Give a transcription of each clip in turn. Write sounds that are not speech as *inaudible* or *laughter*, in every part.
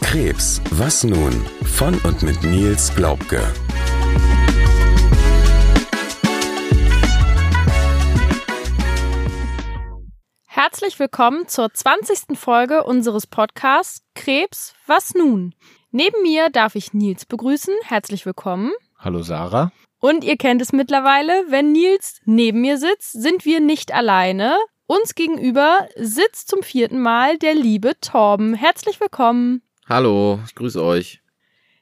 Krebs, was nun? Von und mit Nils Glaubke. Herzlich willkommen zur 20. Folge unseres Podcasts Krebs, was nun? Neben mir darf ich Nils begrüßen. Herzlich willkommen. Hallo Sarah. Und ihr kennt es mittlerweile, wenn Nils neben mir sitzt, sind wir nicht alleine. Uns gegenüber sitzt zum vierten Mal der liebe Torben. Herzlich willkommen. Hallo, ich grüße euch.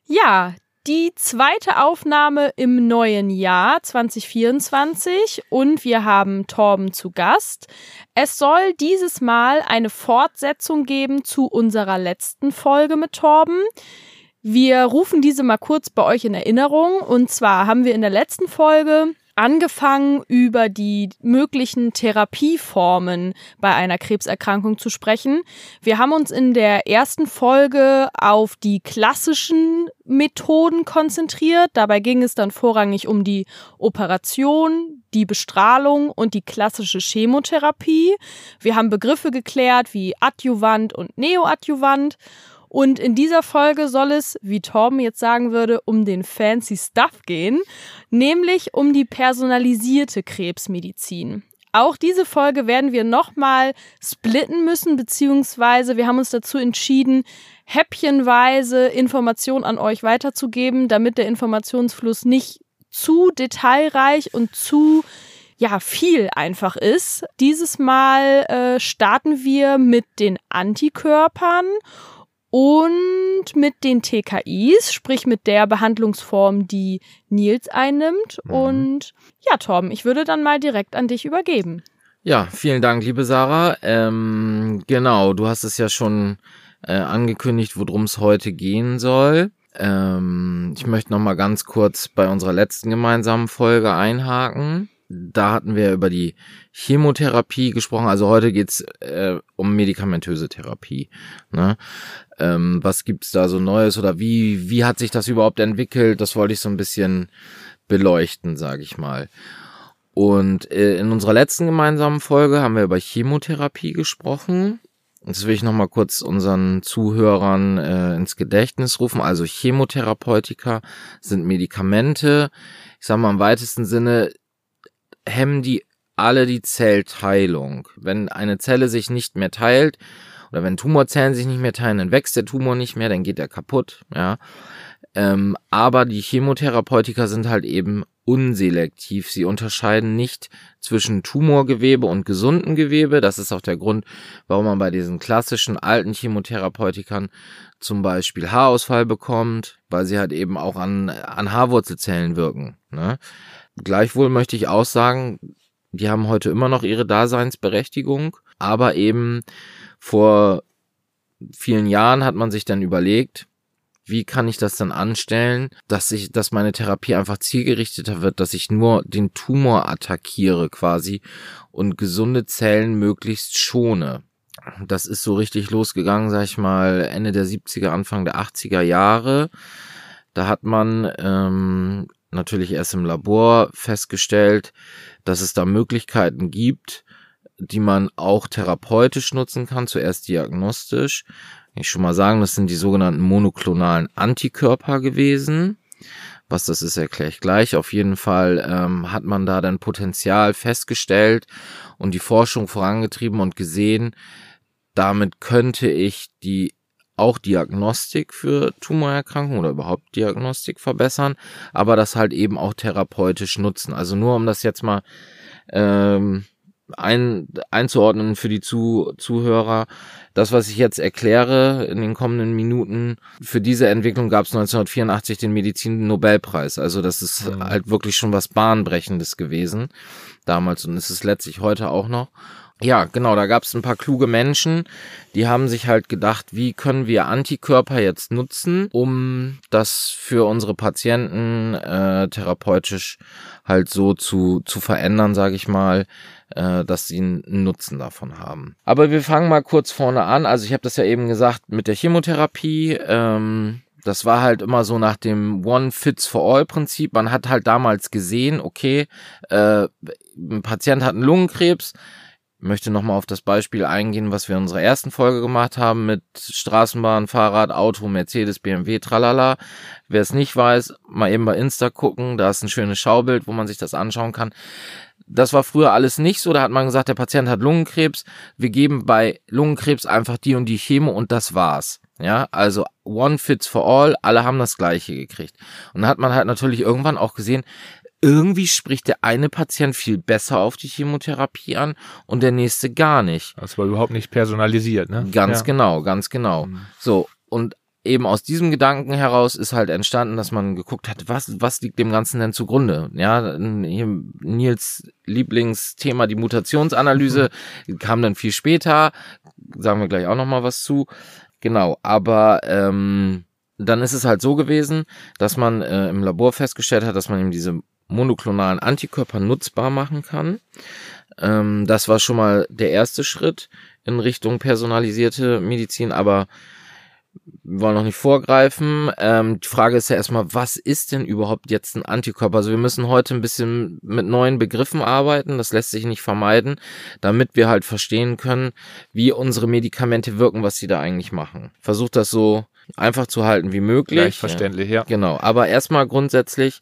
Ja, die zweite Aufnahme im neuen Jahr 2024 und wir haben Torben zu Gast. Es soll dieses Mal eine Fortsetzung geben zu unserer letzten Folge mit Torben. Wir rufen diese mal kurz bei euch in Erinnerung und zwar haben wir in der letzten Folge angefangen, über die möglichen Therapieformen bei einer Krebserkrankung zu sprechen. Wir haben uns in der ersten Folge auf die klassischen Methoden konzentriert. Dabei ging es dann vorrangig um die Operation, die Bestrahlung und die klassische Chemotherapie. Wir haben Begriffe geklärt wie Adjuvant und Neoadjuvant und in dieser Folge soll es, wie Torben jetzt sagen würde, um den fancy Stuff gehen, nämlich um die personalisierte Krebsmedizin. Auch diese Folge werden wir nochmal splitten müssen, beziehungsweise wir haben uns dazu entschieden, häppchenweise Informationen an euch weiterzugeben, damit der Informationsfluss nicht zu detailreich und zu ja, viel einfach ist. Dieses Mal äh, starten wir mit den Antikörpern und mit den TKIs, sprich mit der Behandlungsform, die Nils einnimmt. Mhm. Und ja, Torben, ich würde dann mal direkt an dich übergeben. Ja, vielen Dank, liebe Sarah. Ähm, genau, du hast es ja schon äh, angekündigt, worum es heute gehen soll. Ähm, ich möchte noch mal ganz kurz bei unserer letzten gemeinsamen Folge einhaken da hatten wir über die Chemotherapie gesprochen. Also heute geht's äh, um medikamentöse Therapie. Ne? Ähm, was gibt's da so Neues oder wie, wie hat sich das überhaupt entwickelt? Das wollte ich so ein bisschen beleuchten, sage ich mal. Und äh, in unserer letzten gemeinsamen Folge haben wir über Chemotherapie gesprochen. Das will ich nochmal kurz unseren Zuhörern äh, ins Gedächtnis rufen. Also Chemotherapeutika sind Medikamente. Ich sage mal im weitesten Sinne hemmen die alle die Zellteilung. Wenn eine Zelle sich nicht mehr teilt oder wenn Tumorzellen sich nicht mehr teilen, dann wächst der Tumor nicht mehr, dann geht er kaputt, ja. Ähm, aber die Chemotherapeutika sind halt eben unselektiv. Sie unterscheiden nicht zwischen Tumorgewebe und gesunden Gewebe. Das ist auch der Grund, warum man bei diesen klassischen alten Chemotherapeutikern zum Beispiel Haarausfall bekommt, weil sie halt eben auch an, an Haarwurzelzellen wirken. Ne? Gleichwohl möchte ich auch sagen, die haben heute immer noch ihre Daseinsberechtigung, aber eben vor vielen Jahren hat man sich dann überlegt, wie kann ich das dann anstellen, dass ich, dass meine Therapie einfach zielgerichteter wird, dass ich nur den Tumor attackiere quasi und gesunde Zellen möglichst schone. Das ist so richtig losgegangen, sag ich mal, Ende der 70er, Anfang der 80er Jahre. Da hat man ähm, natürlich erst im Labor festgestellt, dass es da Möglichkeiten gibt, die man auch therapeutisch nutzen kann, zuerst diagnostisch. Ich schon mal sagen, das sind die sogenannten monoklonalen Antikörper gewesen. Was das ist, erkläre ich gleich. Auf jeden Fall ähm, hat man da dann Potenzial festgestellt und die Forschung vorangetrieben und gesehen, damit könnte ich die auch Diagnostik für Tumorerkrankungen oder überhaupt Diagnostik verbessern, aber das halt eben auch therapeutisch nutzen. Also nur um das jetzt mal ähm, ein, einzuordnen für die Zu Zuhörer. Das, was ich jetzt erkläre in den kommenden Minuten, für diese Entwicklung gab es 1984 den Medizin-Nobelpreis. Also das ist mhm. halt wirklich schon was Bahnbrechendes gewesen damals und ist es letztlich heute auch noch. Ja, genau, da gab es ein paar kluge Menschen, die haben sich halt gedacht, wie können wir Antikörper jetzt nutzen, um das für unsere Patienten äh, therapeutisch halt so zu, zu verändern, sage ich mal, äh, dass sie einen Nutzen davon haben. Aber wir fangen mal kurz vorne an. Also ich habe das ja eben gesagt mit der Chemotherapie. Ähm, das war halt immer so nach dem One Fits for All Prinzip. Man hat halt damals gesehen, okay, äh, ein Patient hat einen Lungenkrebs, möchte nochmal auf das Beispiel eingehen, was wir in unserer ersten Folge gemacht haben mit Straßenbahn, Fahrrad, Auto, Mercedes, BMW, tralala. Wer es nicht weiß, mal eben bei Insta gucken, da ist ein schönes Schaubild, wo man sich das anschauen kann. Das war früher alles nicht so, da hat man gesagt, der Patient hat Lungenkrebs, wir geben bei Lungenkrebs einfach die und die Chemo und das war's. Ja, also one fits for all, alle haben das gleiche gekriegt. Und dann hat man halt natürlich irgendwann auch gesehen, irgendwie spricht der eine Patient viel besser auf die Chemotherapie an und der nächste gar nicht. Das war überhaupt nicht personalisiert, ne? Ganz ja. genau, ganz genau. Mhm. So, und eben aus diesem Gedanken heraus ist halt entstanden, dass man geguckt hat, was, was liegt dem Ganzen denn zugrunde? Ja, Nils Lieblingsthema, die Mutationsanalyse, mhm. kam dann viel später, sagen wir gleich auch nochmal was zu. Genau, aber ähm, dann ist es halt so gewesen, dass man äh, im Labor festgestellt hat, dass man eben diese monoklonalen Antikörper nutzbar machen kann. Ähm, das war schon mal der erste Schritt in Richtung personalisierte Medizin, aber wir wollen noch nicht vorgreifen. Ähm, die Frage ist ja erstmal, was ist denn überhaupt jetzt ein Antikörper? Also wir müssen heute ein bisschen mit neuen Begriffen arbeiten, das lässt sich nicht vermeiden, damit wir halt verstehen können, wie unsere Medikamente wirken, was sie da eigentlich machen. Versucht das so einfach zu halten wie möglich. Leicht verständlich, ja. Genau, aber erstmal grundsätzlich,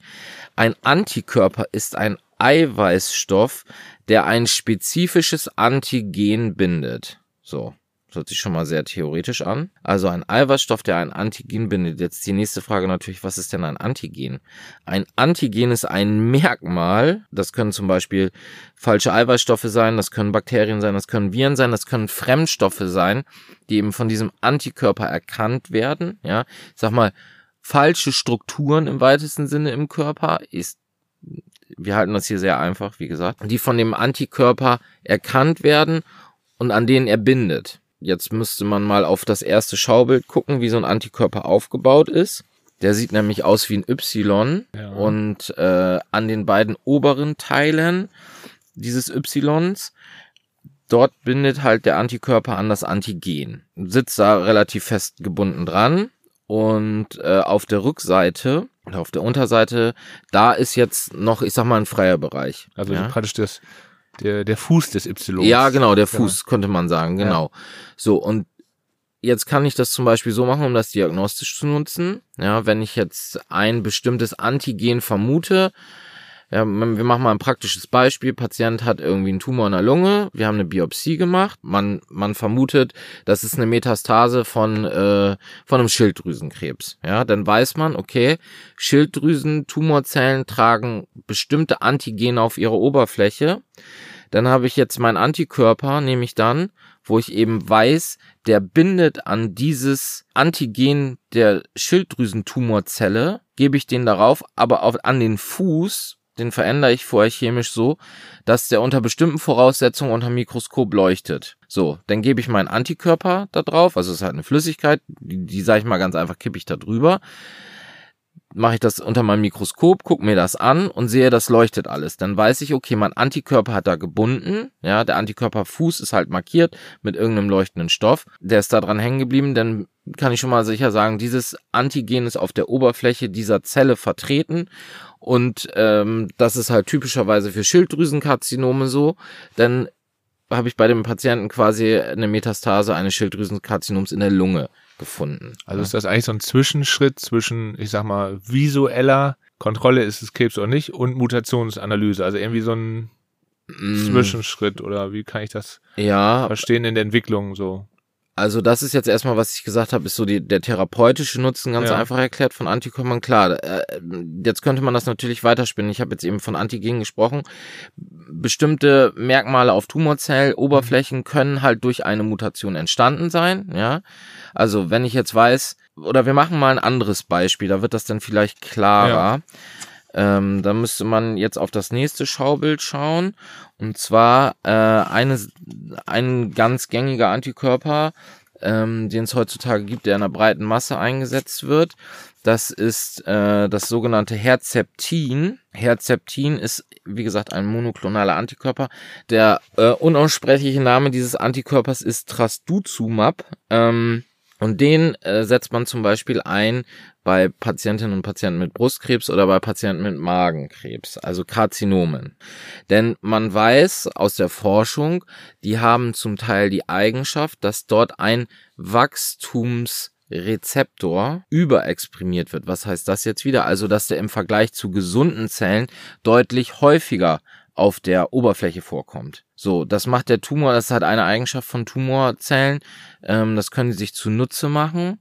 ein Antikörper ist ein Eiweißstoff, der ein spezifisches Antigen bindet. So. Das hört sich schon mal sehr theoretisch an. Also ein Eiweißstoff, der ein Antigen bindet. Jetzt die nächste Frage natürlich, was ist denn ein Antigen? Ein Antigen ist ein Merkmal. Das können zum Beispiel falsche Eiweißstoffe sein, das können Bakterien sein, das können Viren sein, das können Fremdstoffe sein, die eben von diesem Antikörper erkannt werden. Ja, ich sag mal, falsche Strukturen im weitesten Sinne im Körper ist wir halten das hier sehr einfach, wie gesagt, die von dem Antikörper erkannt werden und an denen er bindet. Jetzt müsste man mal auf das erste Schaubild gucken, wie so ein Antikörper aufgebaut ist. Der sieht nämlich aus wie ein Y ja. und äh, an den beiden oberen Teilen dieses Ys dort bindet halt der Antikörper an das Antigen. Sitzt da relativ fest gebunden dran und äh, auf der Rückseite auf der Unterseite, da ist jetzt noch, ich sag mal, ein freier Bereich. Also ja? praktisch das der, der Fuß des Y. Ja, genau, der Fuß, ja. könnte man sagen, genau. Ja. So, und jetzt kann ich das zum Beispiel so machen, um das diagnostisch zu nutzen. Ja, wenn ich jetzt ein bestimmtes Antigen vermute, ja, wir machen mal ein praktisches Beispiel. Patient hat irgendwie einen Tumor in der Lunge. Wir haben eine Biopsie gemacht. Man, man vermutet, das ist eine Metastase von, äh, von einem Schilddrüsenkrebs. Ja, dann weiß man, okay, Schilddrüsen-Tumorzellen tragen bestimmte Antigene auf ihre Oberfläche. Dann habe ich jetzt meinen Antikörper, nehme ich dann, wo ich eben weiß, der bindet an dieses Antigen der Schilddrüsentumorzelle, gebe ich den darauf, aber auf, an den Fuß den verändere ich vorher chemisch so, dass der unter bestimmten Voraussetzungen unter Mikroskop leuchtet. So, dann gebe ich meinen Antikörper da drauf, also es ist halt eine Flüssigkeit, die, die sage ich mal ganz einfach, kippe ich da drüber. Mache ich das unter meinem Mikroskop, gucke mir das an und sehe, das leuchtet alles. Dann weiß ich, okay, mein Antikörper hat da gebunden. Ja, der Antikörperfuß ist halt markiert mit irgendeinem leuchtenden Stoff. Der ist da dran hängen geblieben, dann kann ich schon mal sicher sagen, dieses Antigen ist auf der Oberfläche dieser Zelle vertreten und ähm, das ist halt typischerweise für Schilddrüsenkarzinome so, denn habe ich bei dem Patienten quasi eine Metastase eines Schilddrüsenkarzinoms in der Lunge gefunden. Also ist das eigentlich so ein Zwischenschritt zwischen, ich sag mal, visueller Kontrolle ist es Krebs oder nicht und Mutationsanalyse, also irgendwie so ein mm. Zwischenschritt oder wie kann ich das ja. verstehen in der Entwicklung so? Also das ist jetzt erstmal, was ich gesagt habe, ist so die, der therapeutische Nutzen ganz ja. einfach erklärt von Antikörpern. Klar, äh, jetzt könnte man das natürlich weiterspinnen. Ich habe jetzt eben von Antigen gesprochen. Bestimmte Merkmale auf Tumorzell-Oberflächen können halt durch eine Mutation entstanden sein. Ja, also wenn ich jetzt weiß, oder wir machen mal ein anderes Beispiel, da wird das dann vielleicht klarer. Ja. Ähm, da müsste man jetzt auf das nächste Schaubild schauen. Und zwar äh, eine, ein ganz gängiger Antikörper, ähm, den es heutzutage gibt, der in einer breiten Masse eingesetzt wird. Das ist äh, das sogenannte Herzeptin. Herzeptin ist, wie gesagt, ein monoklonaler Antikörper. Der äh, unaussprechliche Name dieses Antikörpers ist Trastuzumab. Ähm, Und den äh, setzt man zum Beispiel ein bei Patientinnen und Patienten mit Brustkrebs oder bei Patienten mit Magenkrebs, also Karzinomen. Denn man weiß aus der Forschung, die haben zum Teil die Eigenschaft, dass dort ein Wachstumsrezeptor überexprimiert wird. Was heißt das jetzt wieder? Also, dass der im Vergleich zu gesunden Zellen deutlich häufiger auf der Oberfläche vorkommt. So, das macht der Tumor, das hat eine Eigenschaft von Tumorzellen, ähm, das können sie sich zunutze machen,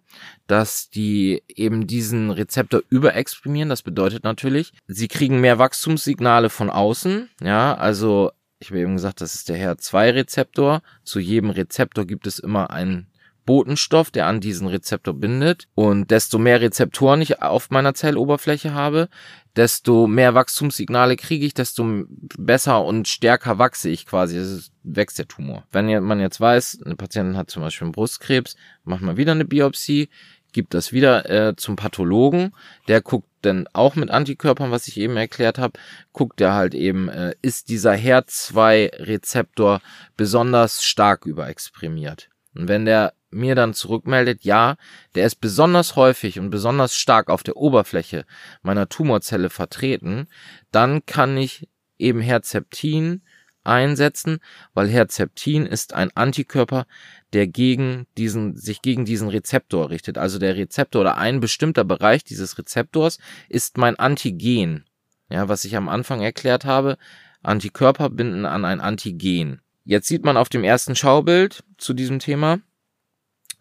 dass die eben diesen Rezeptor überexprimieren, das bedeutet natürlich, sie kriegen mehr Wachstumssignale von außen, ja, also ich habe eben gesagt, das ist der HER2-Rezeptor. Zu jedem Rezeptor gibt es immer einen Botenstoff, der an diesen Rezeptor bindet. Und desto mehr Rezeptoren ich auf meiner Zelloberfläche habe, desto mehr Wachstumssignale kriege ich, desto besser und stärker wachse ich quasi. Es wächst der Tumor. Wenn man jetzt weiß, eine Patientin hat zum Beispiel einen Brustkrebs, macht man wieder eine Biopsie, gibt das wieder äh, zum Pathologen, der guckt dann auch mit Antikörpern, was ich eben erklärt habe, guckt er halt eben, äh, ist dieser HER2-Rezeptor besonders stark überexprimiert. Und wenn der mir dann zurückmeldet, ja, der ist besonders häufig und besonders stark auf der Oberfläche meiner Tumorzelle vertreten, dann kann ich eben Herzeptin einsetzen, weil Herzeptin ist ein Antikörper, der gegen diesen, sich gegen diesen Rezeptor richtet. Also der Rezeptor oder ein bestimmter Bereich dieses Rezeptors ist mein Antigen. Ja, was ich am Anfang erklärt habe, Antikörper binden an ein Antigen. Jetzt sieht man auf dem ersten Schaubild zu diesem Thema,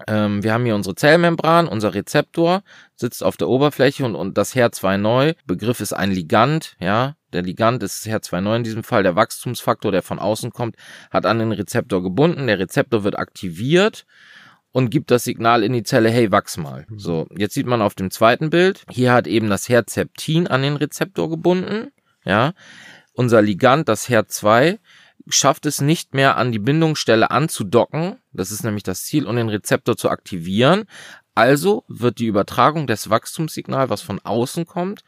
ähm, wir haben hier unsere Zellmembran, unser Rezeptor sitzt auf der Oberfläche und, und das HER2 neu, Begriff ist ein Ligand, ja, der Ligand ist HER2 neu in diesem Fall, der Wachstumsfaktor, der von außen kommt, hat an den Rezeptor gebunden, der Rezeptor wird aktiviert und gibt das Signal in die Zelle, hey, wachs mal. Mhm. So, jetzt sieht man auf dem zweiten Bild, hier hat eben das Herzeptin an den Rezeptor gebunden, ja, unser Ligand, das HER2, schafft es nicht mehr an die Bindungsstelle anzudocken, das ist nämlich das Ziel, und den Rezeptor zu aktivieren. Also wird die Übertragung des Wachstumssignals, was von außen kommt,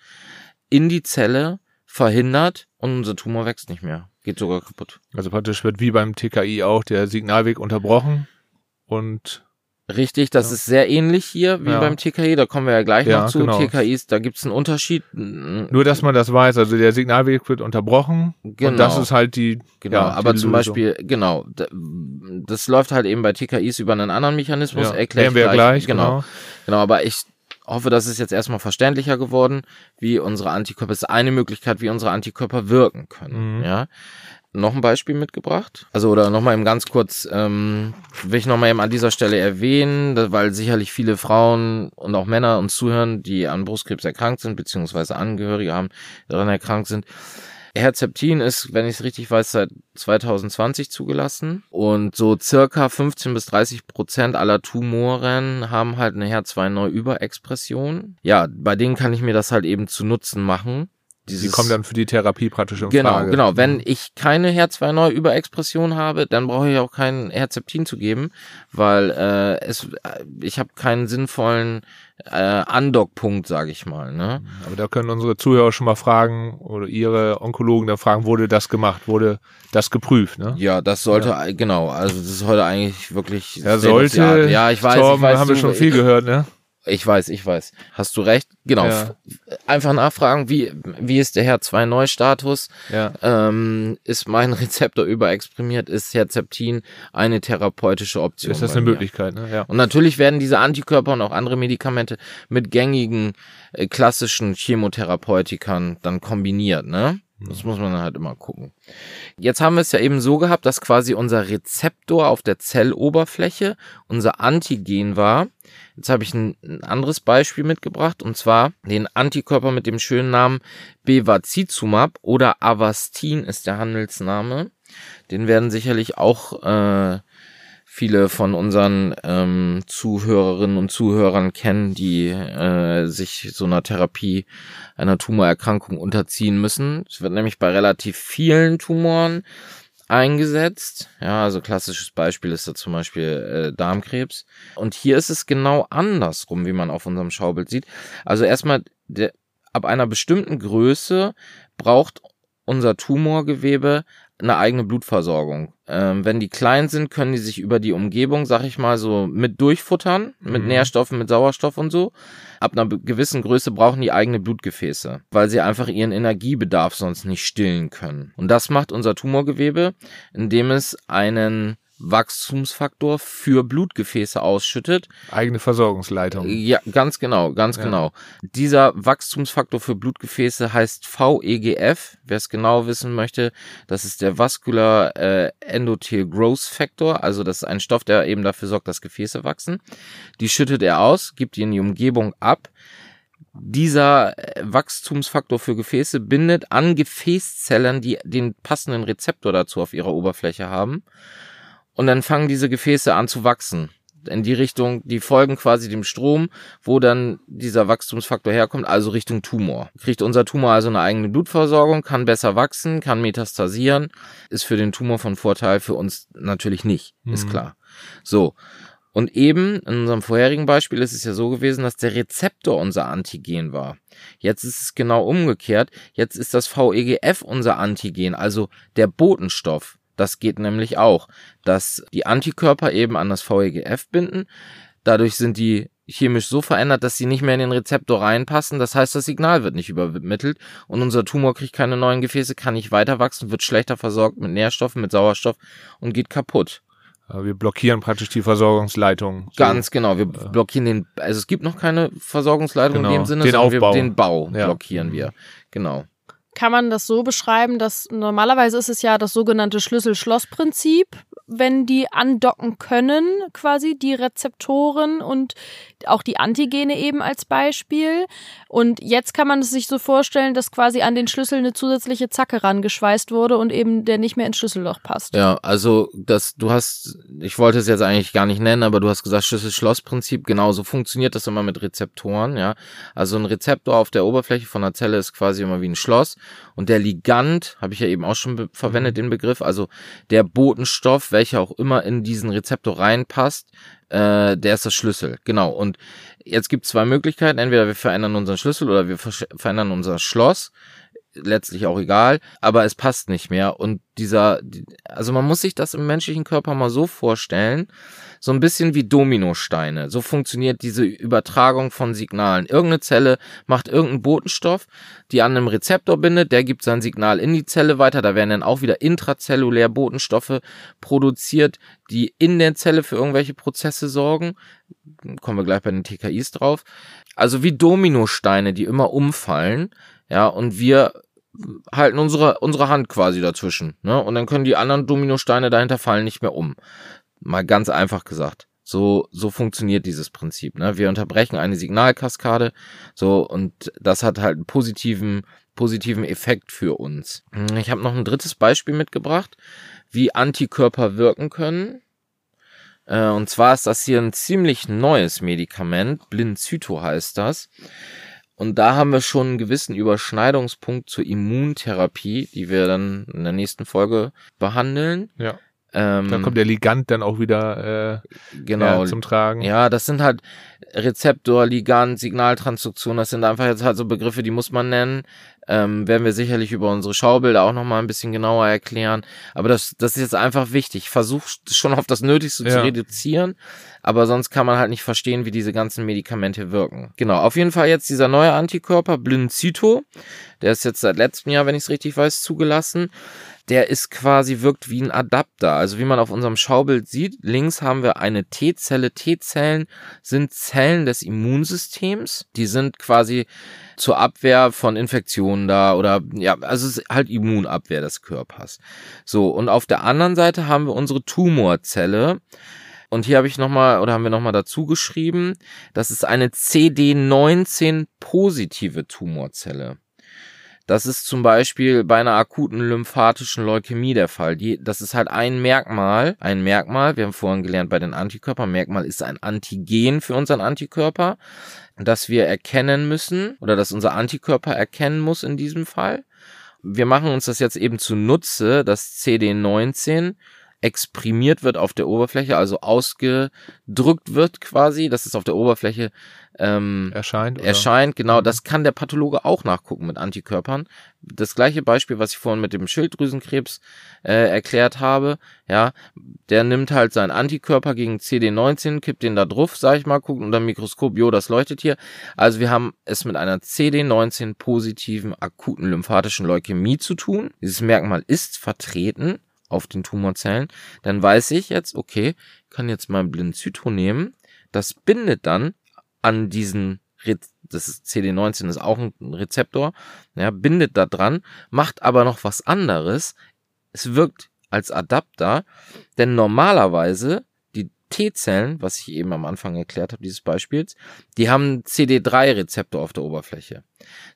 in die Zelle verhindert und unser Tumor wächst nicht mehr, geht sogar kaputt. Also praktisch wird wie beim TKI auch der Signalweg unterbrochen und Richtig, das ja. ist sehr ähnlich hier wie ja. beim TKI, da kommen wir ja gleich ja, noch zu. Genau. TKIs, da gibt's einen Unterschied. Nur, dass man das weiß, also der Signalweg wird unterbrochen genau. und das ist halt die Genau, aber zum Lösung. Beispiel, genau, das läuft halt eben bei TKIs über einen anderen Mechanismus, ja. erklären wir gleich. gleich genau. genau, genau, aber ich hoffe, das ist jetzt erstmal verständlicher geworden, wie unsere Antikörper, das ist eine Möglichkeit, wie unsere Antikörper wirken können, mhm. ja noch ein Beispiel mitgebracht. Also oder nochmal eben ganz kurz, ähm, will ich nochmal eben an dieser Stelle erwähnen, weil sicherlich viele Frauen und auch Männer uns zuhören, die an Brustkrebs erkrankt sind, beziehungsweise Angehörige haben, daran erkrankt sind. Herzeptin ist, wenn ich es richtig weiß, seit 2020 zugelassen und so circa 15 bis 30 Prozent aller Tumoren haben halt eine HER2-Neu-Überexpression. Ja, bei denen kann ich mir das halt eben zu Nutzen machen dieses, die kommen dann für die Therapie praktisch in genau, Frage. Genau, wenn ich keine Her2-Neu-Überexpression habe, dann brauche ich auch kein Herzeptin zu geben, weil äh, es, ich habe keinen sinnvollen äh, Andockpunkt, sage ich mal. Ne? Aber da können unsere Zuhörer schon mal fragen oder ihre Onkologen da fragen, wurde das gemacht, wurde das geprüft? Ne? Ja, das sollte ja. genau. Also das ist heute eigentlich wirklich. Ja, sollte. Ja, ich weiß. Torben, ich weiß, haben wir schon viel gehört, ne? Ich weiß, ich weiß. Hast du recht? Genau. Ja. Einfach nachfragen, wie, wie ist der HER2-Neustatus? Ja. Ähm, ist mein *laughs* Rezeptor überexprimiert? Ist Herzeptin eine therapeutische Option? Ist das eine Möglichkeit, ne? Ja. Und natürlich werden diese Antikörper und auch andere Medikamente mit gängigen äh, klassischen Chemotherapeutikern dann kombiniert, ne? Das muss man halt immer gucken. Jetzt haben wir es ja eben so gehabt, dass quasi unser Rezeptor auf der Zelloberfläche unser Antigen war. Jetzt habe ich ein, ein, anderes Beispiel mitgebracht und zwar den Antikörper mit dem schönen Namen Bevacizumab oder Avastin ist der Handelsname. Den werden sicherlich auch äh, viele von unseren ähm, Zuhörerinnen und Zuhörern kennen, die äh, sich so einer Therapie einer Tumorerkrankung unterziehen müssen. Es wird nämlich bei relativ vielen Tumoren eingesetzt. Ja, also klassisches Beispiel ist da zum Beispiel äh, Darmkrebs. Und hier ist es genau andersrum, wie man auf unserem Schaubild sieht. Also erstmal, der, ab einer bestimmten Größe braucht unser Tumorgewebe eine eigene Blutversorgung. Ähm, wenn die klein sind, können die sich über die Umgebung, sag ich mal, so mit durchfuttern, mit Mhm. Nährstoffen, mit Sauerstoff und so. Ab einer gewissen Größe brauchen die eigene Blutgefäße, weil sie einfach ihren Energiebedarf sonst nicht stillen können. Und das macht unser Tumorgewebe, indem es einen Wachstumsfaktor für Blutgefäße ausschüttet, Eigene Versorgungsleitung. ja, ganz genau, ganz Ja. genau. Dieser Wachstumsfaktor für Blutgefäße heißt VEGF. Wer es genau wissen möchte, das ist der Vascular äh, Endothel Growth Factor. Also das ist ein Stoff, der eben dafür sorgt, dass Gefäße wachsen. Die schüttet er aus, gibt die in die Umgebung ab. Dieser äh, Wachstumsfaktor für Gefäße bindet an Gefäßzellen, die den passenden Rezeptor dazu auf ihrer Oberfläche haben. Und dann fangen diese Gefäße an zu wachsen. In die Richtung, die folgen quasi dem Strom, wo dann dieser Wachstumsfaktor herkommt, also Richtung Tumor. Kriegt unser Tumor also eine eigene Blutversorgung, kann besser wachsen, kann metastasieren, ist für den Tumor von Vorteil, für uns natürlich nicht, ist Mhm. klar. So. Und eben, in unserem vorherigen Beispiel ist es ja so gewesen, dass der Rezeptor unser Antigen war. Jetzt ist es genau umgekehrt. Jetzt ist das VEGF unser Antigen, also der Botenstoff. Das geht nämlich auch, dass die Antikörper eben an das VEGF binden. Dadurch sind die chemisch so verändert, dass sie nicht mehr in den Rezeptor reinpassen. Das heißt, das Signal wird nicht übermittelt und unser Tumor kriegt keine neuen Gefäße, kann nicht weiter wachsen, wird schlechter versorgt mit Nährstoffen, mit Sauerstoff und geht kaputt. Wir blockieren praktisch die Versorgungsleitung. So. Ganz genau. Wir blockieren den, also es gibt noch keine Versorgungsleitung Genau. in dem Sinne, Den sondern Aufbau. Wir, den Bau Ja. blockieren wir. Genau. Kann man das so beschreiben, dass normalerweise ist es ja das sogenannte Schlüssel-Schloss-Prinzip, wenn die andocken können, quasi die Rezeptoren und auch die Antigene eben als Beispiel. Und jetzt kann man es sich so vorstellen, dass quasi an den Schlüssel eine zusätzliche Zacke rangeschweißt wurde und eben der nicht mehr ins Schlüsselloch passt. Ja, also das, du hast, ich wollte es jetzt eigentlich gar nicht nennen, aber du hast gesagt Schlüssel-Schloss-Prinzip, genau so funktioniert das immer mit Rezeptoren, ja. Also ein Rezeptor auf der Oberfläche von einer Zelle ist quasi immer wie ein Schloss und der Ligand, habe ich ja eben auch schon be verwendet, den Begriff, also der Botenstoff, welcher auch immer in diesen Rezeptor reinpasst, äh, der ist das Schlüssel, genau. Und jetzt gibt es zwei Möglichkeiten, entweder wir verändern unseren Schlüssel oder wir verändern unser Schloss letztlich auch egal, aber es passt nicht mehr. Und dieser, also man muss sich das im menschlichen Körper mal so vorstellen, so ein bisschen wie Dominosteine. So funktioniert diese Übertragung von Signalen. Irgendeine Zelle macht irgendeinen Botenstoff, die an einem Rezeptor bindet, der gibt sein Signal in die Zelle weiter. Da werden dann auch wieder intrazellulär Botenstoffe produziert, die in der Zelle für irgendwelche Prozesse sorgen. Kommen wir gleich bei den TKIs drauf. Also wie Dominosteine, die immer umfallen. Ja, und wir halten unsere, unsere Hand quasi dazwischen. Ne? Und dann können die anderen Dominosteine dahinter fallen nicht mehr um. Mal ganz einfach gesagt. So, so funktioniert dieses Prinzip. Ne? Wir unterbrechen eine Signalkaskade. So, und das hat halt einen positiven, positiven Effekt für uns. Ich habe noch ein drittes Beispiel mitgebracht, wie Antikörper wirken können. Äh, Und zwar ist das hier ein ziemlich neues Medikament. Blincyto heißt das. Und da haben wir schon einen gewissen Überschneidungspunkt zur Immuntherapie, die wir dann in der nächsten Folge behandeln. Ja. Ähm, Da kommt der Ligand dann auch wieder äh, genau. ja, zum Tragen. Ja, das sind halt Rezeptor, Ligand, Signaltransduktion, das sind einfach jetzt halt so Begriffe, die muss man nennen. Ähm, werden wir sicherlich über unsere Schaubilder auch nochmal ein bisschen genauer erklären. Aber das, das ist jetzt einfach wichtig. Versuch schon auf das Nötigste zu Ja. reduzieren, aber sonst kann man halt nicht verstehen, wie diese ganzen Medikamente wirken. Genau, auf jeden Fall jetzt dieser neue Antikörper, Blincyto, der ist jetzt seit letztem Jahr, wenn ich es richtig weiß, zugelassen der ist quasi, wirkt wie ein Adapter. Also wie man auf unserem Schaubild sieht, links haben wir eine T-Zelle. T-Zellen sind Zellen des Immunsystems. Die sind quasi zur Abwehr von Infektionen da oder ja, also es ist halt Immunabwehr des Körpers. So, und auf der anderen Seite haben wir unsere Tumorzelle. Und hier habe ich nochmal, oder haben wir nochmal dazu geschrieben, das ist eine CD19 positive Tumorzelle. Das ist zum Beispiel bei einer akuten lymphatischen Leukämie der Fall. Die, das ist halt ein Merkmal, ein Merkmal, wir haben vorhin gelernt bei den Antikörpern, Merkmal ist ein Antigen für unseren Antikörper, das wir erkennen müssen oder das unser Antikörper erkennen muss in diesem Fall. Wir machen uns das jetzt eben zunutze, dass CD19 exprimiert wird auf der Oberfläche, also ausgedrückt wird quasi, dass es auf der Oberfläche ähm, Erscheint. Oder? erscheint. Genau, Mhm. das kann der Pathologe auch nachgucken mit Antikörpern. Das gleiche Beispiel, was ich vorhin mit dem Schilddrüsenkrebs äh, erklärt habe, ja, der nimmt halt seinen Antikörper gegen CD19, kippt den da drauf, sag ich mal, guckt unter dem Mikroskop, jo, das leuchtet hier. Also wir haben es mit einer CD19 positiven akuten lymphatischen Leukämie zu tun. Dieses Merkmal ist vertreten auf den Tumorzellen. Dann weiß ich jetzt, okay, kann jetzt mein Blincyto nehmen. Das bindet dann an diesen Re das ist CD19 ist auch ein Rezeptor, ja, bindet da dran, macht aber noch was anderes. Es wirkt als Adapter, denn normalerweise T-Zellen, was ich eben am Anfang erklärt habe, dieses Beispiels, die haben einen CD3-Rezeptor auf der Oberfläche.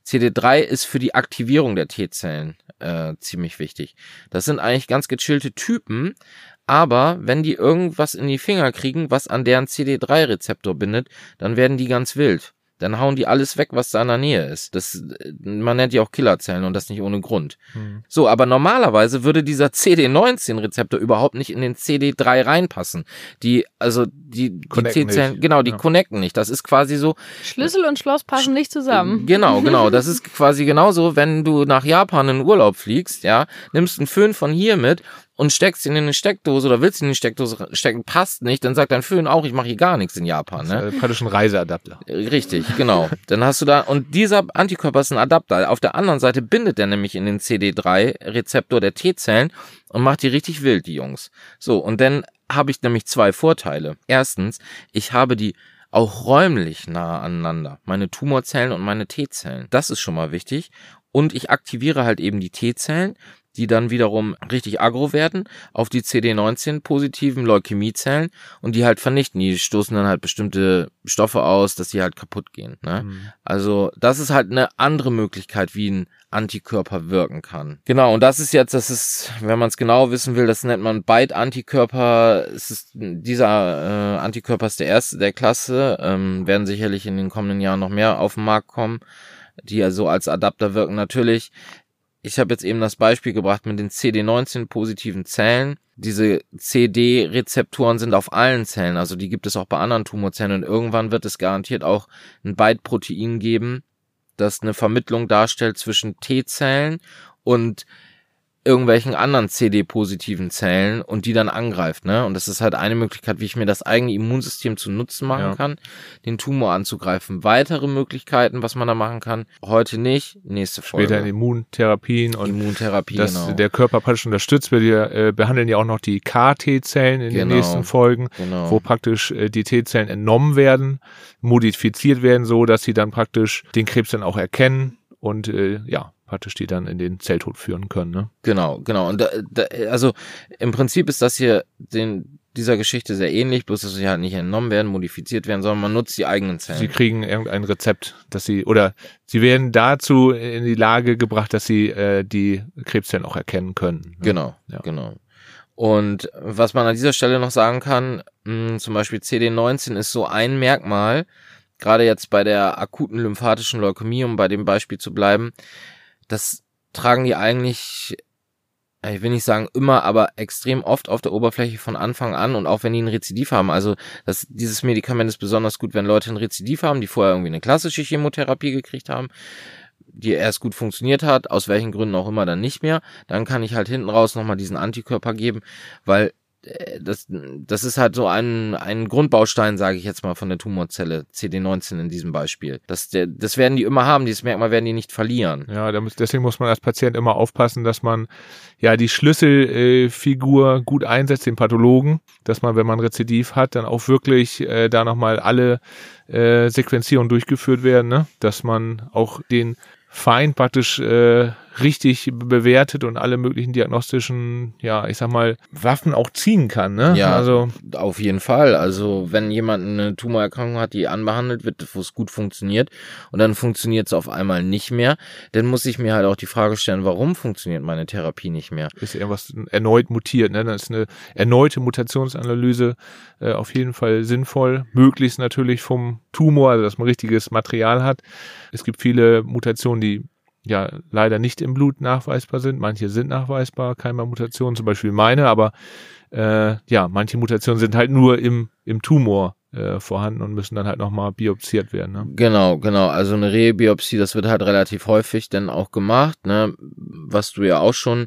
CD3 ist für die Aktivierung der T-Zellen äh, ziemlich wichtig. Das sind eigentlich ganz gechillte Typen, aber wenn die irgendwas in die Finger kriegen, was an deren CD3-Rezeptor bindet, dann werden die ganz wild. Dann hauen die alles weg, was da in der Nähe ist. Das, äh, man nennt die auch Killerzellen und das nicht ohne Grund. Hm. So, aber normalerweise würde dieser CD19-Rezeptor überhaupt nicht in den CD3 reinpassen. Die, also die, die T-Zellen, genau, die Ja. connecten nicht. Das ist quasi so, Schlüssel und Schloss passen nicht zusammen. Genau, genau. Das ist *laughs* quasi genauso, wenn du nach Japan in Urlaub fliegst, ja, nimmst einen Föhn von hier mit und steckst ihn in eine Steckdose oder willst ihn in die Steckdose stecken, passt nicht, dann sagt dein Föhn auch, ich mache hier gar nichts in Japan, ne? Äh, praktisch ein Reiseadapter. Richtig, genau. *laughs* Dann hast du da, und dieser Antikörper ist ein Adapter. Auf der anderen Seite bindet der nämlich in den CD3-Rezeptor der T-Zellen und macht die richtig wild, die Jungs. So, und dann habe ich nämlich zwei Vorteile. Erstens, ich habe die auch räumlich nah aneinander. Meine Tumorzellen und meine T-Zellen. Das ist schon mal wichtig. Und ich aktiviere halt eben die T-Zellen, die dann wiederum richtig aggro werden auf die CD19-positiven Leukämiezellen und die halt vernichten. Die stoßen dann halt bestimmte Stoffe aus, dass die halt kaputt gehen. Ne? Hm. Also das ist halt eine andere Möglichkeit, wie ein Antikörper wirken kann. Genau, und das ist jetzt, das ist, wenn man es genau wissen will, das nennt man Byte-Antikörper. Es ist dieser äh, Antikörper ist der erste der Klasse, ähm, werden sicherlich in den kommenden Jahren noch mehr auf den Markt kommen, die ja so als Adapter wirken. Natürlich ich habe jetzt eben das Beispiel gebracht mit den CD19 positiven Zellen. Diese CD-Rezeptoren sind auf allen Zellen, also die gibt es auch bei anderen Tumorzellen und irgendwann wird es garantiert auch ein Byte-Protein geben, das eine Vermittlung darstellt zwischen T-Zellen und irgendwelchen anderen CD-positiven Zellen und die dann angreift, ne? Und das ist halt eine Möglichkeit, wie ich mir das eigene Immunsystem zu Nutzen machen Ja. kann, den Tumor anzugreifen. Weitere Möglichkeiten, was man da machen kann, heute nicht, nächste Folge. Später in Immuntherapien und Immuntherapie, dass genau. der Körper praktisch unterstützt. Wir äh, behandeln ja auch noch die KT-Zellen in den Genau. nächsten Folgen, genau. wo praktisch äh, die T-Zellen entnommen werden, modifiziert werden, so dass sie dann praktisch den Krebs dann auch erkennen und äh, ja, praktisch die dann in den Zelltod führen können. Ne? Genau, genau. Und da, da, also im Prinzip ist das hier den, dieser Geschichte sehr ähnlich, bloß dass sie halt nicht entnommen werden, modifiziert werden, sondern man nutzt die eigenen Sie Zellen. kriegen irgendein Rezept, dass sie oder sie werden dazu in die Lage gebracht, dass sie äh, die Krebszellen auch erkennen können. ne? Genau, Ja. genau. Und was man an dieser Stelle noch sagen kann, mh, zum Beispiel CD19 ist so ein Merkmal, gerade jetzt bei der akuten lymphatischen Leukämie, um bei dem Beispiel zu bleiben, das tragen die eigentlich, ich will nicht sagen immer, aber extrem oft auf der Oberfläche von Anfang an und auch wenn die ein Rezidiv haben. Also das, dieses Medikament ist besonders gut, wenn Leute ein Rezidiv haben, die vorher irgendwie eine klassische Chemotherapie gekriegt haben, die erst gut funktioniert hat, aus welchen Gründen auch immer dann nicht mehr, dann kann ich halt hinten raus nochmal diesen Antikörper geben, weil das, das ist halt so ein, ein Grundbaustein, sage ich jetzt mal, von der Tumorzelle, CD19 in diesem Beispiel. Das, der, das werden die immer haben, dieses Merkmal werden die nicht verlieren. Ja, deswegen muss man als Patient immer aufpassen, dass man ja die Schlüsselfigur äh, gut einsetzt, den Pathologen, dass man, wenn man Rezidiv hat, dann auch wirklich äh, da nochmal alle äh, Sequenzierungen durchgeführt werden, ne? dass man auch den Feind praktisch äh, richtig bewertet und alle möglichen diagnostischen, ja, ich sag mal, Waffen auch ziehen kann. Ne? Ja. Also Auf jeden Fall. Also wenn jemand eine Tumorerkrankung hat, die anbehandelt wird, wo es gut funktioniert und dann funktioniert es auf einmal nicht mehr, dann muss ich mir halt auch die Frage stellen, warum funktioniert meine Therapie nicht mehr? ist irgendwas erneut mutiert. Ne? Dann ist eine erneute Mutationsanalyse äh, auf jeden Fall sinnvoll. Möglichst natürlich vom Tumor, also dass man richtiges Material hat. Es gibt viele Mutationen, die ja leider nicht im Blut nachweisbar sind. Manche sind nachweisbar, Keimbarmutationen, zum Beispiel meine, aber äh, ja, manche Mutationen sind halt nur im, im Tumor äh, vorhanden und müssen dann halt nochmal biopsiert werden. Ne? Genau, genau. Also eine Rebiopsie, das wird halt relativ häufig dann auch gemacht, ne? Was du ja auch schon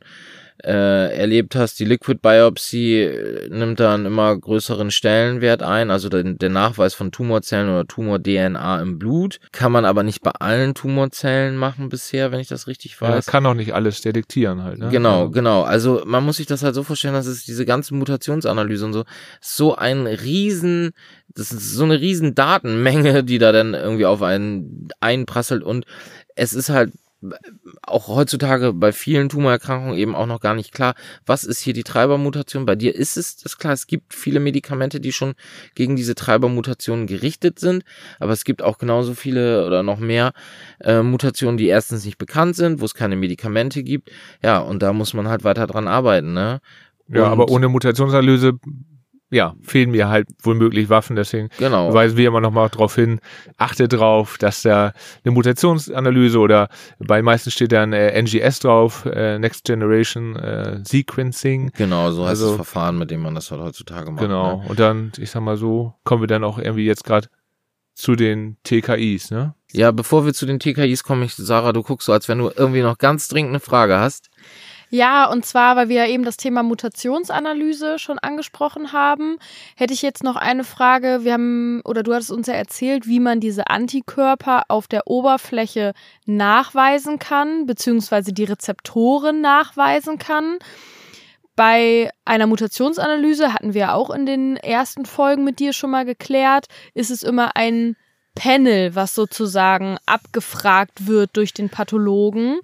äh, erlebt hast, die Liquid Biopsy äh, nimmt dann immer größeren Stellenwert ein, also der, der Nachweis von Tumorzellen oder Tumor-DNA im Blut. Kann man aber nicht bei allen Tumorzellen machen bisher, wenn ich das richtig weiß. Ja, kann auch nicht alles detektieren halt. Ne? Genau, genau. Also man muss sich das halt so vorstellen, dass es diese ganze Mutationsanalyse und so so ein riesen, das ist so eine riesen Datenmenge, die da dann irgendwie auf einen einprasselt und es ist halt auch heutzutage bei vielen Tumorerkrankungen eben auch noch gar nicht klar, was ist hier die Treibermutation. Bei dir ist es das klar, es gibt viele Medikamente, die schon gegen diese Treibermutationen gerichtet sind, aber es gibt auch genauso viele oder noch mehr äh, Mutationen, die erstens nicht bekannt sind, wo es keine Medikamente gibt. Ja, und da muss man halt weiter dran arbeiten, ne? Ja, aber ohne Mutationsanalyse ja, fehlen mir halt womöglich Waffen, deswegen genau. weisen wir immer noch mal darauf hin, achte drauf, dass da eine Mutationsanalyse oder bei meisten steht dann äh, NGS drauf, äh, Next Generation äh, Sequencing. Genau, so heißt also, das Verfahren, mit dem man das halt heutzutage macht. Genau, ne? und dann, ich sag mal so, kommen wir dann auch irgendwie jetzt gerade zu den TKIs, ne? Ja, bevor wir zu den TKIs kommen, ich, Sarah, du guckst so, als wenn du irgendwie noch ganz dringend eine Frage hast. Ja, und zwar, weil wir ja eben das Thema Mutationsanalyse schon angesprochen haben, hätte ich jetzt noch eine Frage. Wir haben, oder du hattest uns ja erzählt, wie man diese Antikörper auf der Oberfläche nachweisen kann, beziehungsweise die Rezeptoren nachweisen kann. Bei einer Mutationsanalyse hatten wir auch in den ersten Folgen mit dir schon mal geklärt, ist es immer ein Panel, was sozusagen abgefragt wird durch den Pathologen.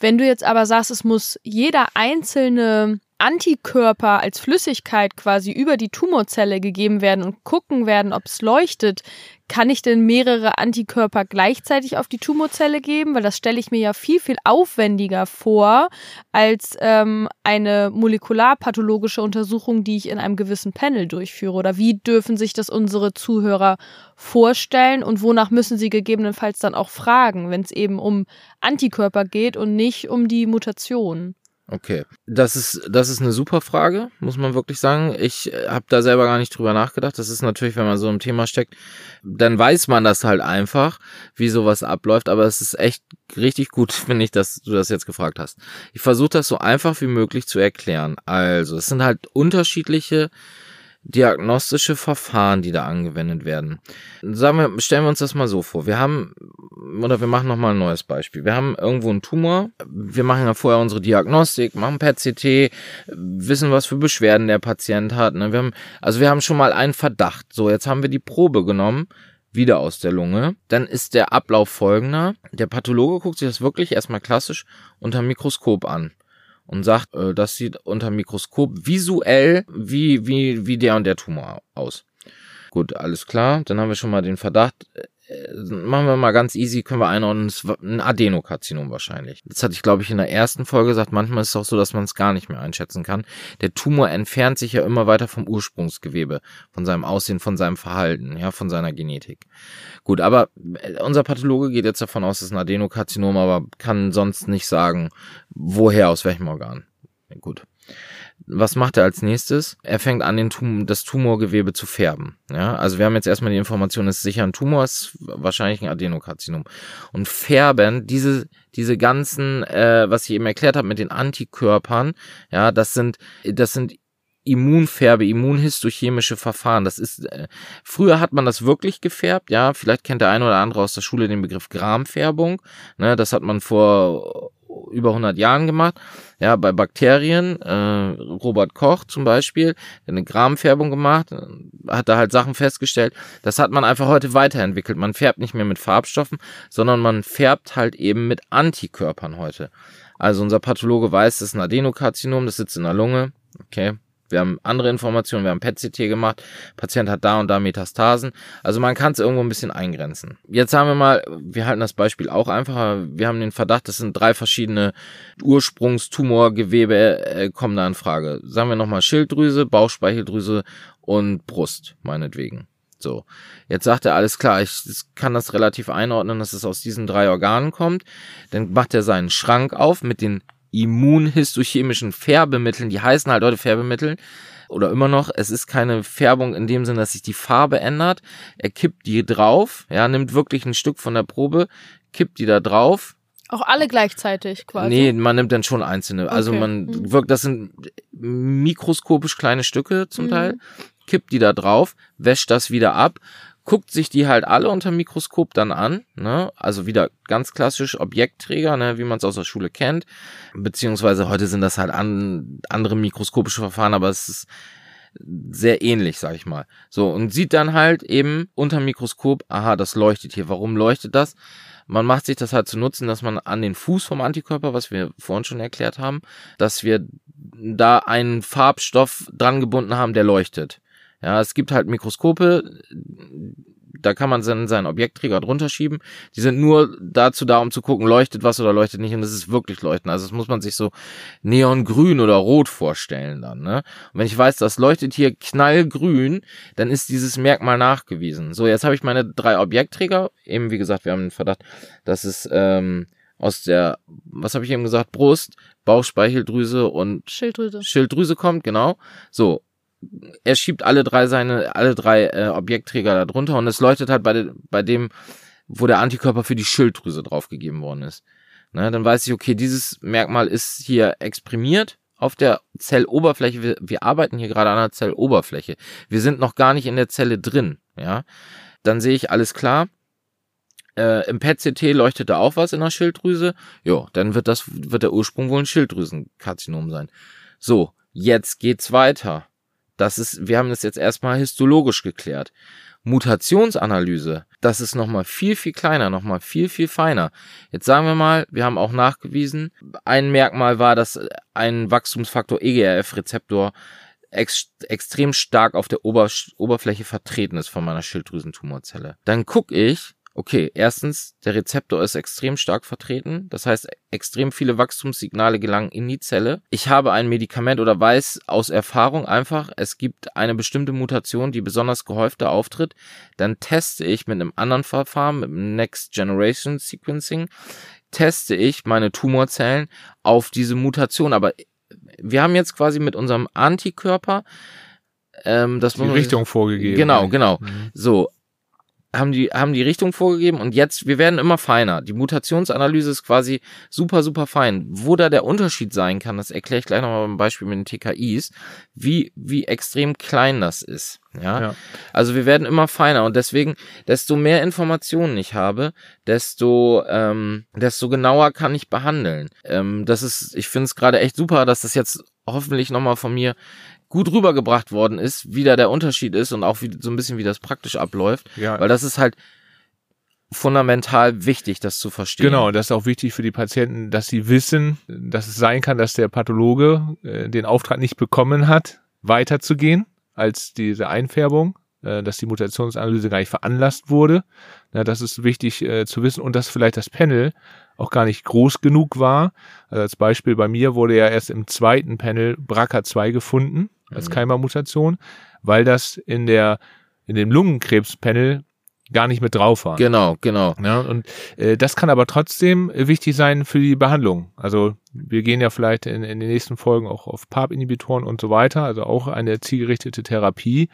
Wenn du jetzt aber sagst, es muss jeder einzelne Antikörper als Flüssigkeit quasi über die Tumorzelle gegeben werden und gucken werden, ob es leuchtet, kann ich denn mehrere Antikörper gleichzeitig auf die Tumorzelle geben? Weil das stelle ich mir ja viel, viel aufwendiger vor als ähm, eine molekularpathologische Untersuchung, die ich in einem gewissen Panel durchführe. Oder wie dürfen sich das unsere Zuhörer vorstellen und wonach müssen sie gegebenenfalls dann auch fragen, wenn es eben um Antikörper geht und nicht um die Mutation? Okay, das ist das ist eine super Frage, muss man wirklich sagen. Ich äh, habe da selber gar nicht drüber nachgedacht. Das ist natürlich, wenn man so im Thema steckt, dann weiß man das halt einfach, wie sowas abläuft. Aber es ist echt richtig gut, *laughs* finde ich, dass du das jetzt gefragt hast. Ich versuche das so einfach wie möglich zu erklären. Also, es sind halt unterschiedliche diagnostische Verfahren, die da angewendet werden. Sagen wir, stellen wir uns das mal so vor. Wir haben, oder wir machen nochmal ein neues Beispiel. Wir haben irgendwo einen Tumor. Wir machen ja vorher unsere Diagnostik, machen PET-CT, wissen, was für Beschwerden der Patient hat. Ne? Wir haben, also wir haben schon mal einen Verdacht. So, jetzt haben wir die Probe genommen wieder aus der Lunge. Dann ist der Ablauf folgender. Der Pathologe guckt sich das wirklich erstmal klassisch unter Mikroskop an und sagt, äh, das sieht unter Mikroskop visuell wie, wie, wie der und der Tumor aus. Gut, alles klar. Dann haben wir schon mal den Verdacht, äh, machen wir mal ganz easy, können wir einordnen, ein Adenokarzinom wahrscheinlich. Das hatte ich, glaube ich, in der ersten Folge gesagt. Manchmal ist es auch so, dass man es gar nicht mehr einschätzen kann. Der Tumor entfernt sich ja immer weiter vom Ursprungsgewebe, von seinem Aussehen, von seinem Verhalten, ja, von seiner Genetik. Gut, aber äh, unser Pathologe geht jetzt davon aus, es ist ein Adenokarzinom, aber kann sonst nicht sagen, woher, aus welchem Organ. Gut. Was macht er als nächstes? Er fängt an, den Tum das Tumorgewebe zu färben. Ja, also wir haben jetzt erstmal die Information, es ist sicher ein Tumor, es ist wahrscheinlich ein Adenokarzinom. Und färben, diese, diese ganzen, äh, was ich eben erklärt habe mit den Antikörpern, ja, das sind, das sind Immunfärbe, immunhistochemische Verfahren. Das ist, äh, früher hat man das wirklich gefärbt, ja. Vielleicht kennt der eine oder andere aus der Schule den Begriff Gramfärbung. Ne, das hat man vor über 100 Jahren gemacht. Ja, bei Bakterien, äh, Robert Koch zum Beispiel, eine Gramfärbung gemacht, äh, hat da halt Sachen festgestellt. Das hat man einfach heute weiterentwickelt. Man färbt nicht mehr mit Farbstoffen, sondern man färbt halt eben mit Antikörpern heute. Also unser Pathologe weiß, das ist ein Adenokarzinom, das sitzt in der Lunge. Okay, wir haben andere Informationen, wir haben PET-CT gemacht, Patient hat da und da Metastasen. Also man kann es irgendwo ein bisschen eingrenzen. Jetzt haben wir mal, wir halten das Beispiel auch einfacher, wir haben den Verdacht, das sind drei verschiedene Ursprungstumorgewebe, äh, kommen da in Frage. Sagen wir nochmal Schilddrüse, Bauchspeicheldrüse und Brust, meinetwegen. So, jetzt sagt er, alles klar, ich kann das relativ einordnen, dass es aus diesen drei Organen kommt. Dann macht er seinen Schrank auf mit den immunhistochemischen Färbemitteln, die heißen halt heute Färbemittel oder immer noch, es ist keine Färbung in dem Sinne, dass sich die Farbe ändert. Er kippt die drauf, ja, nimmt wirklich ein Stück von der Probe, kippt die da drauf. Auch alle gleichzeitig quasi. Nee, man nimmt dann schon einzelne. Also Okay. man Mhm. wirkt, das sind mikroskopisch kleine Stücke zum Mhm. Teil, kippt die da drauf, wäscht das wieder ab, guckt sich die halt alle unter Mikroskop dann an, ne? Also wieder ganz klassisch Objektträger, ne, wie man es aus der Schule kennt, beziehungsweise heute sind das halt an, andere mikroskopische Verfahren, aber es ist sehr ähnlich, sag ich mal. So, und sieht dann halt eben unter Mikroskop, aha, das leuchtet hier. Warum leuchtet das? Man macht sich das halt zu nutzen, dass man an den Fuß vom Antikörper, was wir vorhin schon erklärt haben, dass wir da einen Farbstoff dran gebunden haben, der leuchtet. Ja, es gibt halt Mikroskope, da kann man seinen, seinen Objektträger drunter schieben. Die sind nur dazu da, um zu gucken, leuchtet was oder leuchtet nicht. Und es ist wirklich leuchten. Also das muss man sich so neongrün oder rot vorstellen dann. Ne? Und wenn ich weiß, das leuchtet hier knallgrün, dann ist dieses Merkmal nachgewiesen. So, jetzt habe ich meine drei Objektträger. Eben, wie gesagt, wir haben den Verdacht, dass es ähm, aus der, was habe ich eben gesagt, Brust, Bauchspeicheldrüse und Schilddrüse. Schilddrüse kommt, genau. So. Er schiebt alle drei seine, alle drei äh, Objektträger da drunter und es leuchtet halt bei, de, bei dem, wo der Antikörper für die Schilddrüse draufgegeben worden ist. Ne, dann weiß ich, okay, dieses Merkmal ist hier exprimiert auf der Zelloberfläche. Wir, wir arbeiten hier gerade an der Zelloberfläche. Wir sind noch gar nicht in der Zelle drin, ja. Dann sehe ich alles klar. Äh, Im PET-CT leuchtet da auch was in der Schilddrüse. Jo, dann wird das, wird der Ursprung wohl ein Schilddrüsenkarzinom sein. So, jetzt geht's weiter. Das ist, wir haben das jetzt erstmal histologisch geklärt. Mutationsanalyse, das ist nochmal viel, viel kleiner, nochmal viel, viel feiner. Jetzt sagen wir mal, wir haben auch nachgewiesen, ein Merkmal war, dass ein Wachstumsfaktor EGRF-Rezeptor ex extrem stark auf der Ober Oberfläche vertreten ist von meiner Schilddrüsentumorzelle. Dann gucke ich, okay, erstens, der Rezeptor ist extrem stark vertreten. Das heißt, extrem viele Wachstumssignale gelangen in die Zelle. Ich habe ein Medikament oder weiß aus Erfahrung einfach, es gibt eine bestimmte Mutation, die besonders gehäufter auftritt. Dann teste ich mit einem anderen Verfahren, mit dem Next Generation Sequencing, teste ich meine Tumorzellen auf diese Mutation. Aber wir haben jetzt quasi mit unserem Antikörper ähm, das Die Richtung vorgegeben. Genau, genau. Mhm. So, haben die, haben die Richtung vorgegeben und jetzt, wir werden immer feiner. Die Mutationsanalyse ist quasi super, super fein. Wo da der Unterschied sein kann, das erkläre ich gleich nochmal beim Beispiel mit den TKIs, wie, wie extrem klein das ist. Ja? Ja. Also wir werden immer feiner und deswegen, desto mehr Informationen ich habe, desto, ähm, desto genauer kann ich behandeln. Ähm, das ist, ich finde es gerade echt super, dass das jetzt hoffentlich nochmal von mir gut rübergebracht worden ist, wie da der Unterschied ist und auch wie, so ein bisschen, wie das praktisch abläuft. Ja, Weil das ist halt fundamental wichtig, das zu verstehen. Genau, das ist auch wichtig für die Patienten, dass sie wissen, dass es sein kann, dass der Pathologe äh, den Auftrag nicht bekommen hat, weiterzugehen als diese Einfärbung, äh, dass die Mutationsanalyse gar nicht veranlasst wurde. Na, das ist wichtig äh, zu wissen und dass vielleicht das Panel auch gar nicht groß genug war. Also als Beispiel bei mir wurde ja erst im zweiten Panel BRCA2 gefunden als Mhm. Keimermutation, weil das in der in dem Lungenkrebspanel gar nicht mit drauf war. Genau, genau. Ja, und äh, das kann aber trotzdem wichtig sein für die Behandlung. Also wir gehen ja vielleicht in, in den nächsten Folgen auch auf PARP-Inhibitoren und so weiter, also auch eine zielgerichtete Therapie.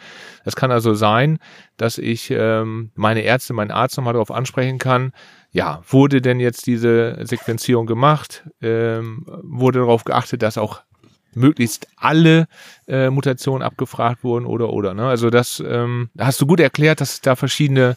Es kann also sein, dass ich ähm, meine Ärzte, meinen Arzt nochmal darauf ansprechen kann, ja, wurde denn jetzt diese Sequenzierung gemacht? Ähm, wurde darauf geachtet, dass auch möglichst alle äh, Mutationen abgefragt wurden oder oder. Ne? Also das ähm, hast du gut erklärt, dass es da verschiedene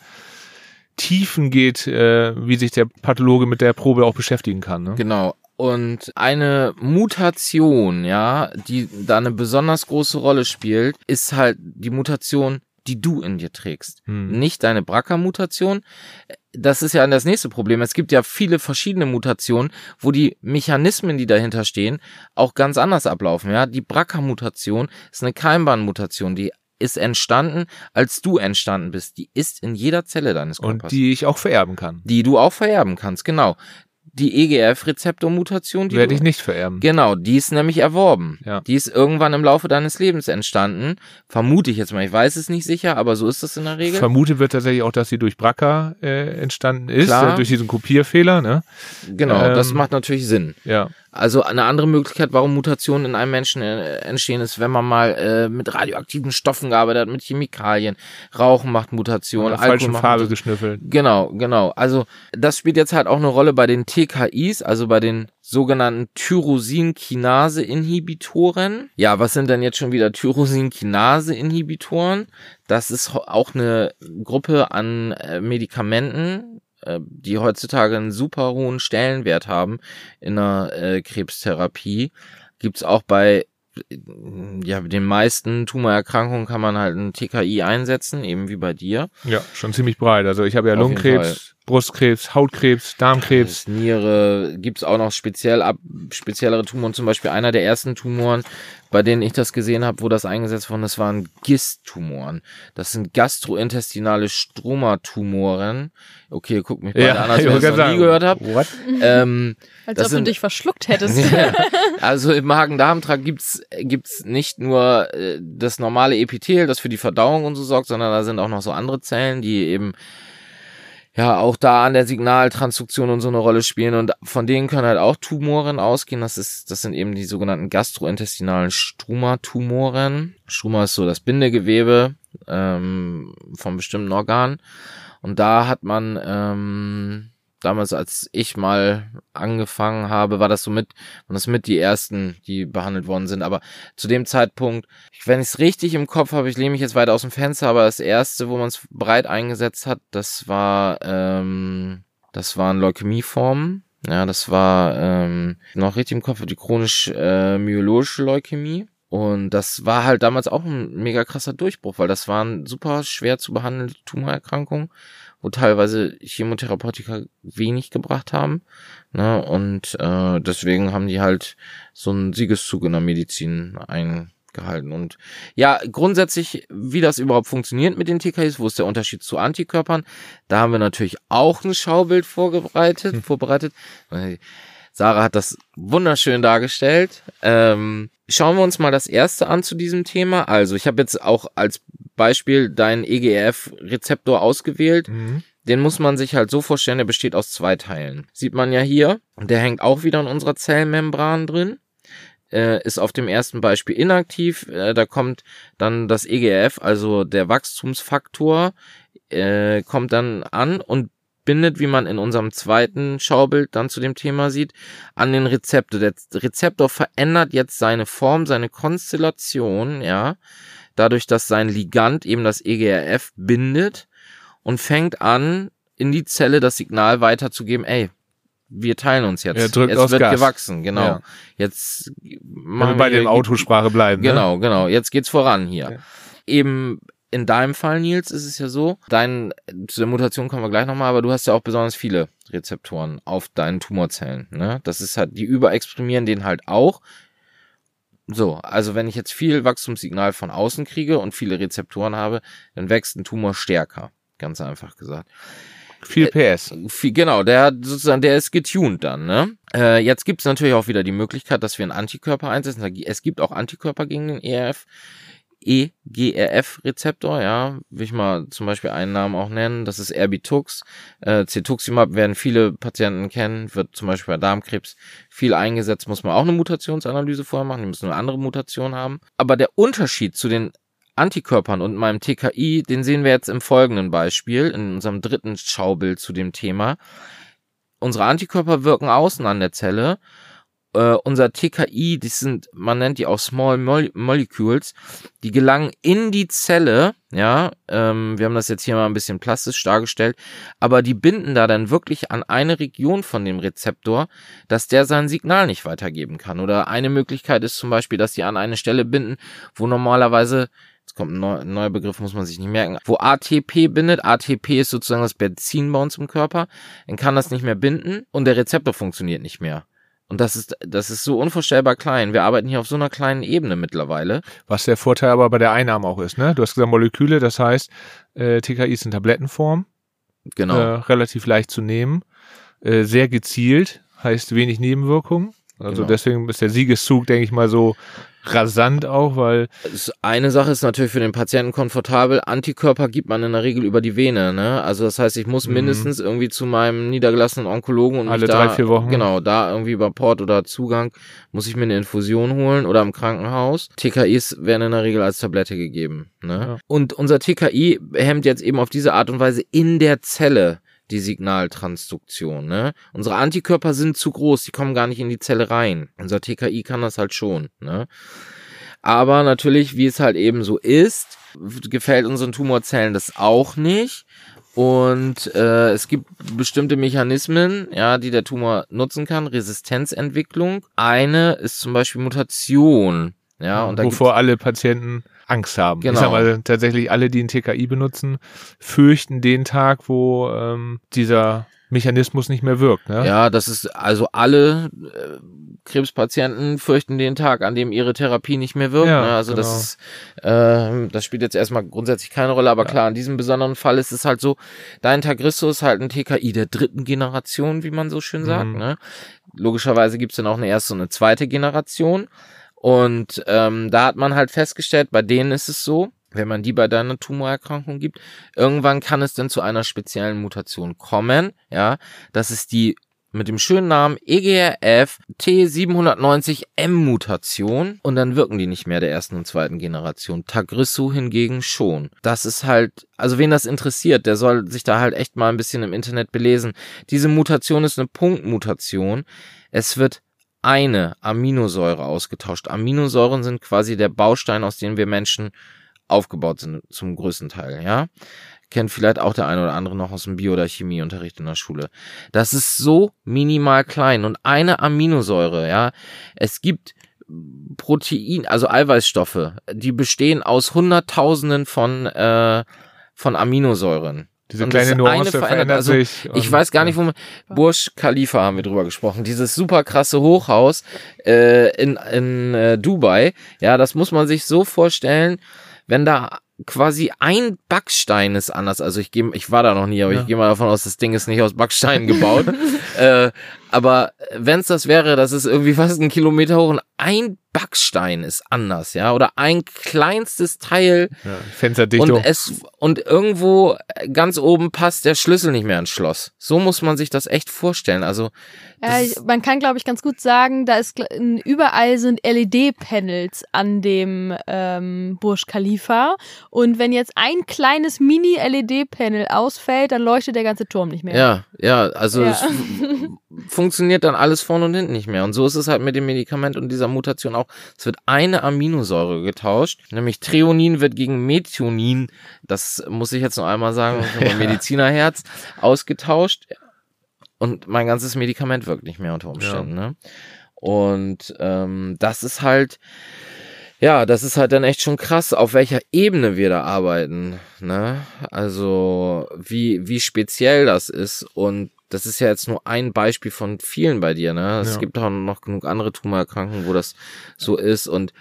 Tiefen geht, äh, wie sich der Pathologe mit der Probe auch beschäftigen kann. Ne? Genau. Und eine Mutation, ja, die da eine besonders große Rolle spielt, ist halt die Mutation, die du in dir trägst. Hm. Nicht deine BRCA-Mutation. Das ist ja das nächste Problem. Es gibt ja viele verschiedene Mutationen, wo die Mechanismen, die dahinter stehen, auch ganz anders ablaufen. Ja, die BRCA-Mutation ist eine Keimbahnmutation, die ist entstanden, als du entstanden bist. Die ist in jeder Zelle deines Körpers Und die ich auch vererben kann. die du auch vererben kannst, genau. Die EGF-Rezeptormutation, die Werde ich nicht vererben. Genau, die ist nämlich erworben. Ja. Die ist irgendwann im Laufe deines Lebens entstanden. Vermute ich jetzt mal. Ich weiß es nicht sicher, aber so ist das in der Regel. Vermutet wird tatsächlich auch, dass sie durch BRCA äh, entstanden ist, äh, durch diesen Kopierfehler, ne? genau, das ähm, macht natürlich Sinn. Ja. Also eine andere Möglichkeit, warum Mutationen in einem Menschen äh, entstehen, ist, wenn man mal äh, mit radioaktiven Stoffen gearbeitet hat, mit Chemikalien. Rauchen macht Mutationen, Alkohol falschen macht Farbe Mutationen. geschnüffelt. Genau, genau. Also das spielt jetzt halt auch eine Rolle bei den TKIs, also bei den sogenannten Tyrosinkinase-Inhibitoren. Ja, was sind denn jetzt schon wieder Tyrosinkinase-Inhibitoren? Das ist auch eine Gruppe an äh, Medikamenten, äh, die heutzutage einen super hohen Stellenwert haben in der äh, Krebstherapie. Gibt's auch bei äh, ja, den meisten Tumorerkrankungen kann man halt ein TKI einsetzen, eben wie bei dir. Ja, schon ziemlich breit. Also ich habe ja Auf Lungenkrebs, Brustkrebs, Hautkrebs, Darmkrebs. Niere gibt's auch noch speziell ab, speziellere Tumoren, zum Beispiel einer der ersten Tumoren, bei denen ich das gesehen habe, wo das eingesetzt worden ist, waren GIST-Tumoren. Das sind gastrointestinale Stromatumoren. Okay, guck mich beide an, *laughs* als ich wenn ich das noch nie gehört habe. What? Ähm, Als Das ob du sind- dich verschluckt hättest. *laughs* ja. *laughs* Also im Magen-Darm-Trakt gibt's gibt's nicht nur äh, das normale Epithel, das für die Verdauung und so sorgt, sondern da sind auch noch so andere Zellen, die eben ja auch da an der Signaltransduktion und so eine Rolle spielen und von denen können halt auch Tumoren ausgehen. Das ist das sind eben die sogenannten gastrointestinalen Struma-Tumoren. Struma ist so das Bindegewebe ähm, vom bestimmten Organ und da hat man ähm, damals, als ich mal angefangen habe, war das so mit, und das mit die ersten, die behandelt worden sind. Aber zu dem Zeitpunkt, wenn ich es richtig im Kopf habe, ich lehne mich jetzt weiter aus dem Fenster, aber das erste, wo man es breit eingesetzt hat, das war, ähm, das waren Leukämieformen. Ja, das war ähm, noch richtig im Kopf, die chronisch äh, myologische Leukämie. Und das war halt damals auch ein mega krasser Durchbruch, weil das waren super schwer zu behandelte Tumorerkrankungen wo teilweise Chemotherapeutika wenig gebracht haben. Ne? Und äh, deswegen haben die halt so einen Siegeszug in der Medizin eingehalten. Und ja, grundsätzlich, wie das überhaupt funktioniert mit den TKIs, wo ist der Unterschied zu Antikörpern, da haben wir natürlich auch ein Schaubild vorbereitet. *laughs* vorbereitet. Sarah hat das wunderschön dargestellt. Ähm, schauen wir uns mal das erste an zu diesem Thema. Also, ich habe jetzt auch als Beispiel deinen EGF-Rezeptor ausgewählt. Mhm. Den muss man sich halt so vorstellen, der besteht aus zwei Teilen. Sieht man ja hier. Der hängt auch wieder in unserer Zellmembran drin. Äh, ist auf dem ersten Beispiel inaktiv. Äh, da kommt dann das EGF, also der Wachstumsfaktor, äh, kommt dann an und bindet, wie man in unserem zweiten Schaubild dann zu dem Thema sieht, an den Rezeptor. Der Rezeptor verändert jetzt seine Form, seine Konstellation, ja, dadurch, dass sein Ligand eben das EGRF bindet und fängt an, in die Zelle das Signal weiterzugeben, ey, wir teilen uns jetzt. Er drückt es aufs wird Gas. gewachsen, genau. Ja. Jetzt Wenn machen wir bei wir dem Autosprache bleiben. Ne? Genau, genau. Jetzt geht's voran hier. Ja. Eben in deinem Fall, Nils, ist es ja so, dein, zu der Mutation kommen wir gleich nochmal, aber du hast ja auch besonders viele Rezeptoren auf deinen Tumorzellen. Ne? Das ist halt, die überexprimieren den halt auch. So, also wenn ich jetzt viel Wachstumssignal von außen kriege und viele Rezeptoren habe, dann wächst ein Tumor stärker. Ganz einfach gesagt. Viel PS. Viel- Genau, der hat sozusagen, der ist getuned dann, ne? Äh, jetzt gibt's natürlich auch wieder die Möglichkeit, dass wir einen Antikörper einsetzen. Es gibt auch Antikörper gegen den ERF, EGRF-Rezeptor, ja, will ich mal zum Beispiel einen Namen auch nennen, das ist Erbitux. Äh, Cetuximab werden viele Patienten kennen, wird zum Beispiel bei Darmkrebs viel eingesetzt, muss man auch eine Mutationsanalyse vorher machen, die müssen eine andere Mutation haben. Aber der Unterschied zu den Antikörpern und meinem TKI, den sehen wir jetzt im folgenden Beispiel, in unserem dritten Schaubild zu dem Thema. Unsere Antikörper wirken außen an der Zelle. Äh, unser TKI, die sind, man nennt die auch Small Mol Molecules, die gelangen in die Zelle, ja, ähm, wir haben das jetzt hier mal ein bisschen plastisch dargestellt, aber die binden da dann wirklich an eine Region von dem Rezeptor, dass der sein Signal nicht weitergeben kann. Oder eine Möglichkeit ist zum Beispiel, dass die an eine Stelle binden, wo normalerweise Jetzt kommt ein neuer Begriff, muss man sich nicht merken. Wo ATP bindet, ATP ist sozusagen das Benzin bei uns im Körper, dann kann das nicht mehr binden und der Rezeptor funktioniert nicht mehr. Und das ist, das ist so unvorstellbar klein. Wir arbeiten hier auf so einer kleinen Ebene mittlerweile. Was der Vorteil aber bei der Einnahme auch ist. Ne? Du hast gesagt Moleküle, das heißt, äh, TKI ist in Tablettenform, Genau. äh, relativ leicht zu nehmen. äh, sehr gezielt, heißt wenig Nebenwirkungen. Also Genau. deswegen ist der Siegeszug, denke ich mal, so rasant auch, weil Eine Sache ist natürlich für den Patienten komfortabel. Antikörper gibt man in der Regel über die Vene. Ne? Also das heißt, ich muss Mhm. mindestens irgendwie zu meinem niedergelassenen Onkologen und Alle mich da, drei, vier Wochen. Genau, da irgendwie über Port oder Zugang muss ich mir eine Infusion holen oder im Krankenhaus. TKIs werden in der Regel als Tablette gegeben. Ne? Ja. Und unser TKI hemmt jetzt eben auf diese Art und Weise in der Zelle die Signaltransduktion. Ne? Unsere Antikörper sind zu groß, die kommen gar nicht in die Zelle rein. Unser TKI kann das halt schon. Ne? Aber natürlich, wie es halt eben so ist, gefällt unseren Tumorzellen das auch nicht. Und äh, es gibt bestimmte Mechanismen, ja, die der Tumor nutzen kann. Resistenzentwicklung. Eine ist zum Beispiel Mutation. Ja, und da gibt's- wovor alle Patienten Angst haben. Genau. Ich sag mal, tatsächlich alle, die ein TKI benutzen, fürchten den Tag, wo ähm, dieser Mechanismus nicht mehr wirkt. Ne? Ja, das ist also alle äh, Krebspatienten fürchten den Tag, an dem ihre Therapie nicht mehr wirkt. Ja, ne? Also genau. das ist, äh, das spielt jetzt erstmal grundsätzlich keine Rolle, aber klar, in diesem besonderen Fall ist es halt so, dein Tagrisso ist halt ein TKI der dritten Generation, wie man so schön sagt. Mhm. Ne? Logischerweise gibt's dann auch eine erste und eine zweite Generation. Und ähm, da hat man halt festgestellt, bei denen ist es so, wenn man die bei deiner Tumorerkrankung gibt, irgendwann kann es dann zu einer speziellen Mutation kommen, ja, das ist die mit dem schönen Namen EGRF T790M Mutation und dann wirken die nicht mehr der ersten und zweiten Generation. Tagrisso hingegen schon. Das ist halt, also wen das interessiert, der soll sich da halt echt mal ein bisschen im Internet belesen. Diese Mutation ist eine Punktmutation. Es wird eine Aminosäure ausgetauscht. Aminosäuren sind quasi der Baustein, aus dem wir Menschen aufgebaut sind, zum größten Teil, ja. Kennt vielleicht auch der eine oder andere noch aus dem Bio- oder Chemieunterricht in der Schule. Das ist so minimal klein und eine Aminosäure, ja. Es gibt Protein, also Eiweißstoffe, die bestehen aus Hunderttausenden von, äh, von Aminosäuren. Diese Und kleine Nuance verändert, verändert- also sich. Ich weiß gar nicht, wo man. Burj Khalifa haben wir drüber gesprochen. Dieses super krasse Hochhaus äh, in, in äh, Dubai. Ja, das muss man sich so vorstellen, wenn da quasi ein Backstein ist anders. Also ich gehe, ich war da noch nie, aber Ja. ich gehe mal davon aus, das Ding ist nicht aus Backsteinen gebaut. *laughs* äh, aber wenn es das wäre, das ist irgendwie fast ein Kilometer hoch und ein Backstein ist anders, ja, oder ein kleinstes Teil Ja, Fensterdichtung. und es und irgendwo ganz oben passt der Schlüssel nicht mehr ins Schloss. So muss man sich das echt vorstellen. Also Ja, ich, man kann, glaube ich, ganz gut sagen, da ist überall sind LED-Panels an dem ähm, Burj Khalifa. Und wenn jetzt ein kleines Mini-LED-Panel ausfällt, dann leuchtet der ganze Turm nicht mehr. ja, ja, also Ja. *laughs* funktioniert dann alles vorne und hinten nicht mehr. Und so ist es halt mit dem Medikament und dieser Mutation auch. Es wird eine Aminosäure getauscht, nämlich Treonin wird gegen Methionin, das muss ich jetzt noch einmal sagen, mein *laughs* Medizinerherz, ausgetauscht. Und mein ganzes Medikament wirkt nicht mehr unter Umständen. Ne? Und ähm, das ist halt, ja, das ist halt dann echt schon krass, auf welcher Ebene wir da arbeiten. Ne? Also wie, wie speziell das ist. Und das ist ja jetzt nur ein Beispiel von vielen bei dir. Ne? Es Ja. gibt auch noch genug andere Tumorerkrankungen, wo das so ist. Und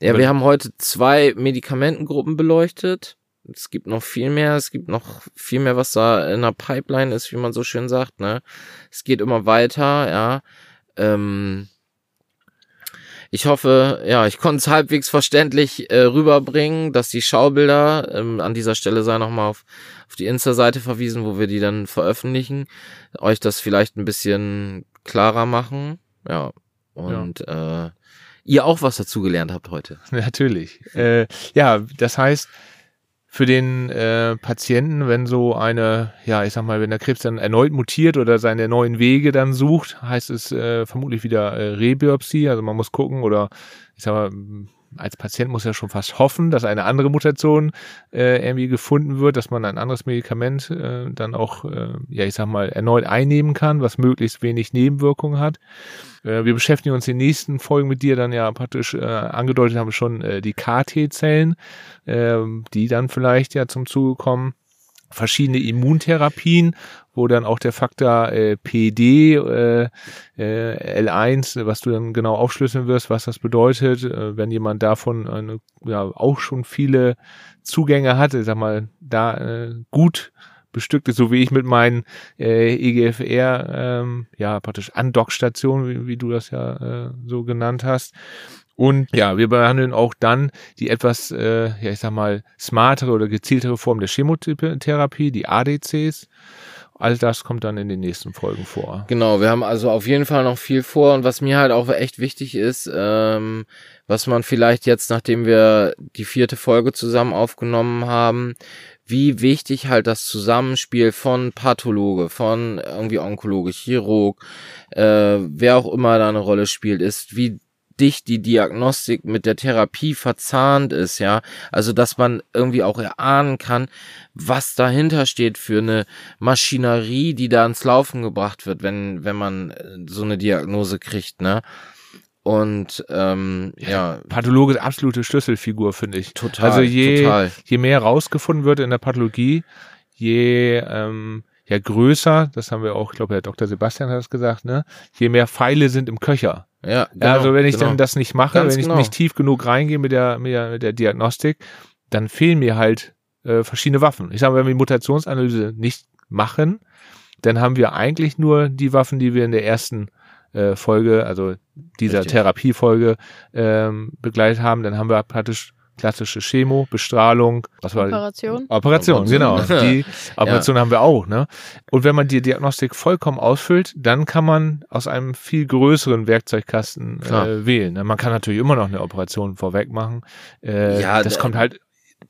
ja, wir haben heute zwei Medikamentengruppen beleuchtet. Es gibt noch viel mehr, es gibt noch viel mehr, was da in der Pipeline ist, wie man so schön sagt, ne? Es geht immer weiter, ja. Ähm, ich hoffe, ja, ich konnte es halbwegs verständlich äh, rüberbringen, dass die Schaubilder, ähm, an dieser Stelle sei nochmal auf, auf die Insta-Seite verwiesen, wo wir die dann veröffentlichen, euch das vielleicht ein bisschen klarer machen, ja. Und äh, ihr auch was dazugelernt habt heute. *laughs* Natürlich. Äh, ja, das heißt, für den äh, Patienten, wenn so eine, ja, ich sag mal, wenn der Krebs dann erneut mutiert oder seine neuen Wege dann sucht, heißt es äh, vermutlich wieder äh, Rebiopsie. Also man muss gucken oder ich sag mal, als Patient muss ja schon fast hoffen, dass eine andere Mutation äh, irgendwie gefunden wird, dass man ein anderes Medikament äh, dann auch, äh, ja, ich sag mal, erneut einnehmen kann, was möglichst wenig Nebenwirkungen hat. Äh, wir beschäftigen uns in den nächsten Folgen mit dir dann ja praktisch äh, angedeutet haben wir schon äh, die KT-Zellen, ähm, die dann vielleicht ja zum Zuge kommen. Verschiedene Immuntherapien, wo dann auch der Faktor äh, PD, äh, äh, L1, was du dann genau aufschlüsseln wirst, was das bedeutet, äh, wenn jemand davon eine, ja auch schon viele Zugänge hat, ich sag mal, da äh, gut bestückt ist, so wie ich mit meinen äh, EGFR, ähm, ja, praktisch Andockstationen, wie, wie du das ja äh, so genannt hast. Und ja, wir behandeln auch dann die etwas, äh, ja, ich sag mal, smartere oder gezieltere Form der Chemotherapie, die ADCs. All das kommt dann in den nächsten Folgen vor. Genau, wir haben also auf jeden Fall noch viel vor und was mir halt auch echt wichtig ist, ähm, was man vielleicht jetzt, nachdem wir die vierte Folge zusammen aufgenommen haben, wie wichtig halt das Zusammenspiel von Pathologe, von irgendwie Onkologe, Chirurg, äh, wer auch immer da eine Rolle spielt, ist, wie dicht die Diagnostik mit der Therapie verzahnt ist, ja. Also, dass man irgendwie auch erahnen kann, was dahinter steht für eine Maschinerie, die da ins Laufen gebracht wird, wenn, wenn man äh, so eine Diagnose kriegt, ne. Und ähm, ja. Pathologe ist absolute Schlüsselfigur, finde ich. Total. Also je, total. je mehr rausgefunden wird in der Pathologie, je ähm, ja größer, das haben wir auch, ich glaube, Herr Dr. Sebastian hat das gesagt, ne? Je mehr Pfeile sind im Köcher. Ja, genau, also wenn ich genau. dann das nicht mache, Ganz wenn ich genau. nicht tief genug reingehe mit der, mit der, mit der Diagnostik, dann fehlen mir halt äh, verschiedene Waffen. Ich sage, wenn wir die Mutationsanalyse nicht machen, dann haben wir eigentlich nur die Waffen, die wir in der ersten äh, Folge, also dieser. Therapiefolge ähm, begleitet haben. Dann haben wir praktisch klassische Chemo, Bestrahlung, was war Operation? Operation, genau. *laughs* Die Operation ja. haben wir auch, ne? Und wenn man die Diagnostik vollkommen ausfüllt, dann kann man aus einem viel größeren Werkzeugkasten äh, wählen. Ne? Man kann natürlich immer noch eine Operation vorweg machen. Äh, ja, das kommt halt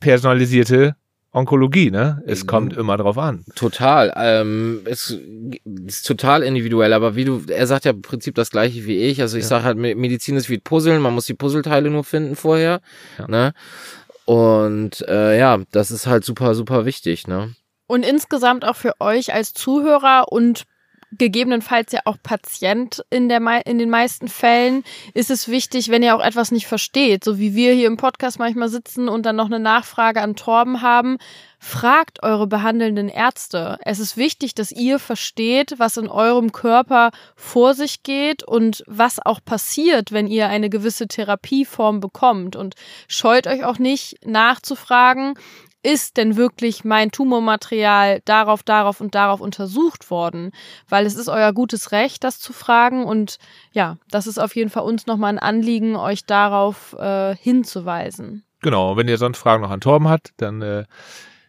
personalisierte Onkologie, ne? Es kommt immer drauf an. Total. Ähm, es ist total individuell, aber wie du, er sagt ja im Prinzip das gleiche wie ich. Also ich ja. sage halt, Medizin ist wie Puzzeln, man muss die Puzzleteile nur finden vorher. Ja. Ne? Und äh, ja, das ist halt super, super wichtig, ne? Und insgesamt auch für euch als Zuhörer und gegebenenfalls ja auch Patient in, der, in den meisten Fällen, ist es wichtig, wenn ihr auch etwas nicht versteht, so wie wir hier im Podcast manchmal sitzen und dann noch eine Nachfrage an Torben haben, fragt eure behandelnden Ärzte. Es ist wichtig, dass ihr versteht, was in eurem Körper vor sich geht und was auch passiert, wenn ihr eine gewisse Therapieform bekommt. Und scheut euch auch nicht nachzufragen, ist denn wirklich mein Tumormaterial darauf, darauf und darauf untersucht worden? Weil es ist euer gutes Recht, das zu fragen und ja, das ist auf jeden Fall uns nochmal ein Anliegen, euch darauf äh, hinzuweisen. Genau, wenn ihr sonst Fragen noch an Torben habt, dann äh,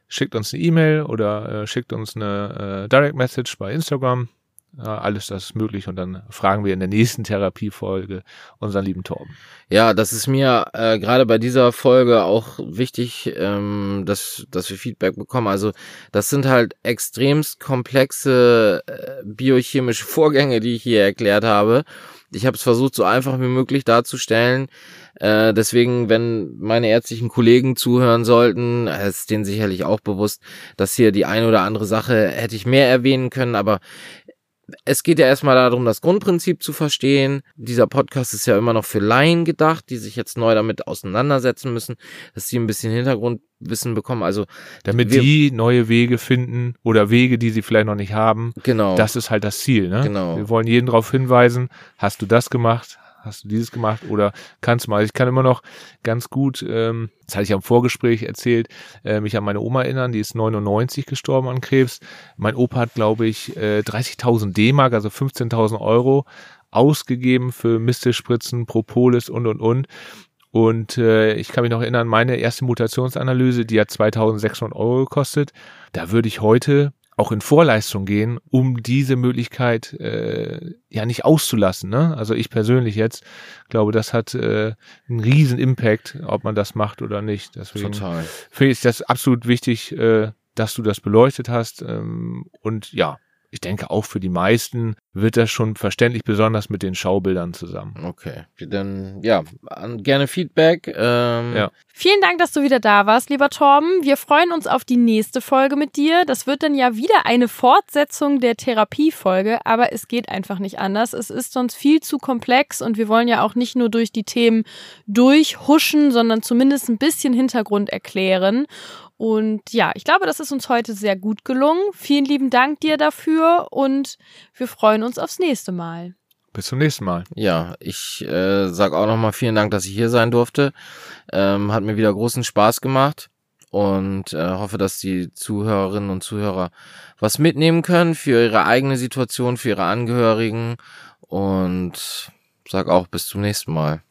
schickt uns eine E-Mail oder äh, schickt uns eine äh, Direct Message bei Instagram. Ja, alles das ist möglich und dann fragen wir in der nächsten Therapiefolge unseren lieben Torben. Ja, das ist mir äh, gerade bei dieser Folge auch wichtig, ähm, dass, dass wir Feedback bekommen. Also das sind halt extremst komplexe äh, biochemische Vorgänge, die ich hier erklärt habe. Ich habe es versucht, so einfach wie möglich darzustellen. Äh, deswegen, wenn meine ärztlichen Kollegen zuhören sollten, ist denen sicherlich auch bewusst, dass hier die eine oder andere Sache hätte ich mehr erwähnen können, aber es geht ja erstmal darum, das Grundprinzip zu verstehen. Dieser Podcast ist ja immer noch für Laien gedacht, die sich jetzt neu damit auseinandersetzen müssen, dass sie ein bisschen Hintergrundwissen bekommen. Also damit wir, die neue Wege finden oder Wege, die sie vielleicht noch nicht haben. Genau. Das ist halt das Ziel. Ne? Genau. Wir wollen jeden darauf hinweisen. Hast du das gemacht? Hast du dieses gemacht oder kannst mal. Ich kann immer noch ganz gut, ähm, das hatte ich am Vorgespräch erzählt, äh, mich an meine Oma erinnern, die ist 99 gestorben an Krebs. Mein Opa hat, glaube ich, äh, 30.000 D-Mark, also 15.000 Euro ausgegeben für Mistespritzen, Propolis und, und, und. Und äh, ich kann mich noch erinnern, meine erste Mutationsanalyse, die hat 2600 Euro gekostet. Da würde ich heute auch in Vorleistung gehen, um diese Möglichkeit äh, ja nicht auszulassen. Ne? Also ich persönlich jetzt glaube, das hat äh, einen riesen Impact, ob man das macht oder nicht. Deswegen Total. finde ich das absolut wichtig, äh, dass du das beleuchtet hast. Ähm, und ja, ich denke auch für die meisten wird das schon verständlich, besonders mit den Schaubildern zusammen. Okay, dann ja, gerne Feedback. Ähm. Ja. Vielen Dank, dass du wieder da warst, lieber Torben. Wir freuen uns auf die nächste Folge mit dir. Das wird dann ja wieder eine Fortsetzung der Therapiefolge, aber es geht einfach nicht anders. Es ist sonst viel zu komplex und wir wollen ja auch nicht nur durch die Themen durchhuschen, sondern zumindest ein bisschen Hintergrund erklären. Und ja, ich glaube, das ist uns heute sehr gut gelungen. Vielen lieben Dank dir dafür und wir freuen uns aufs nächste Mal. Bis zum nächsten Mal. Ja, ich äh, sag auch nochmal vielen Dank, dass ich hier sein durfte. Ähm, hat mir wieder großen Spaß gemacht. und äh, hoffe, dass die Zuhörerinnen und Zuhörer was mitnehmen können für ihre eigene Situation, für ihre Angehörigen und sag auch bis zum nächsten Mal.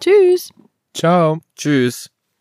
Tschüss. Ciao. Tschüss.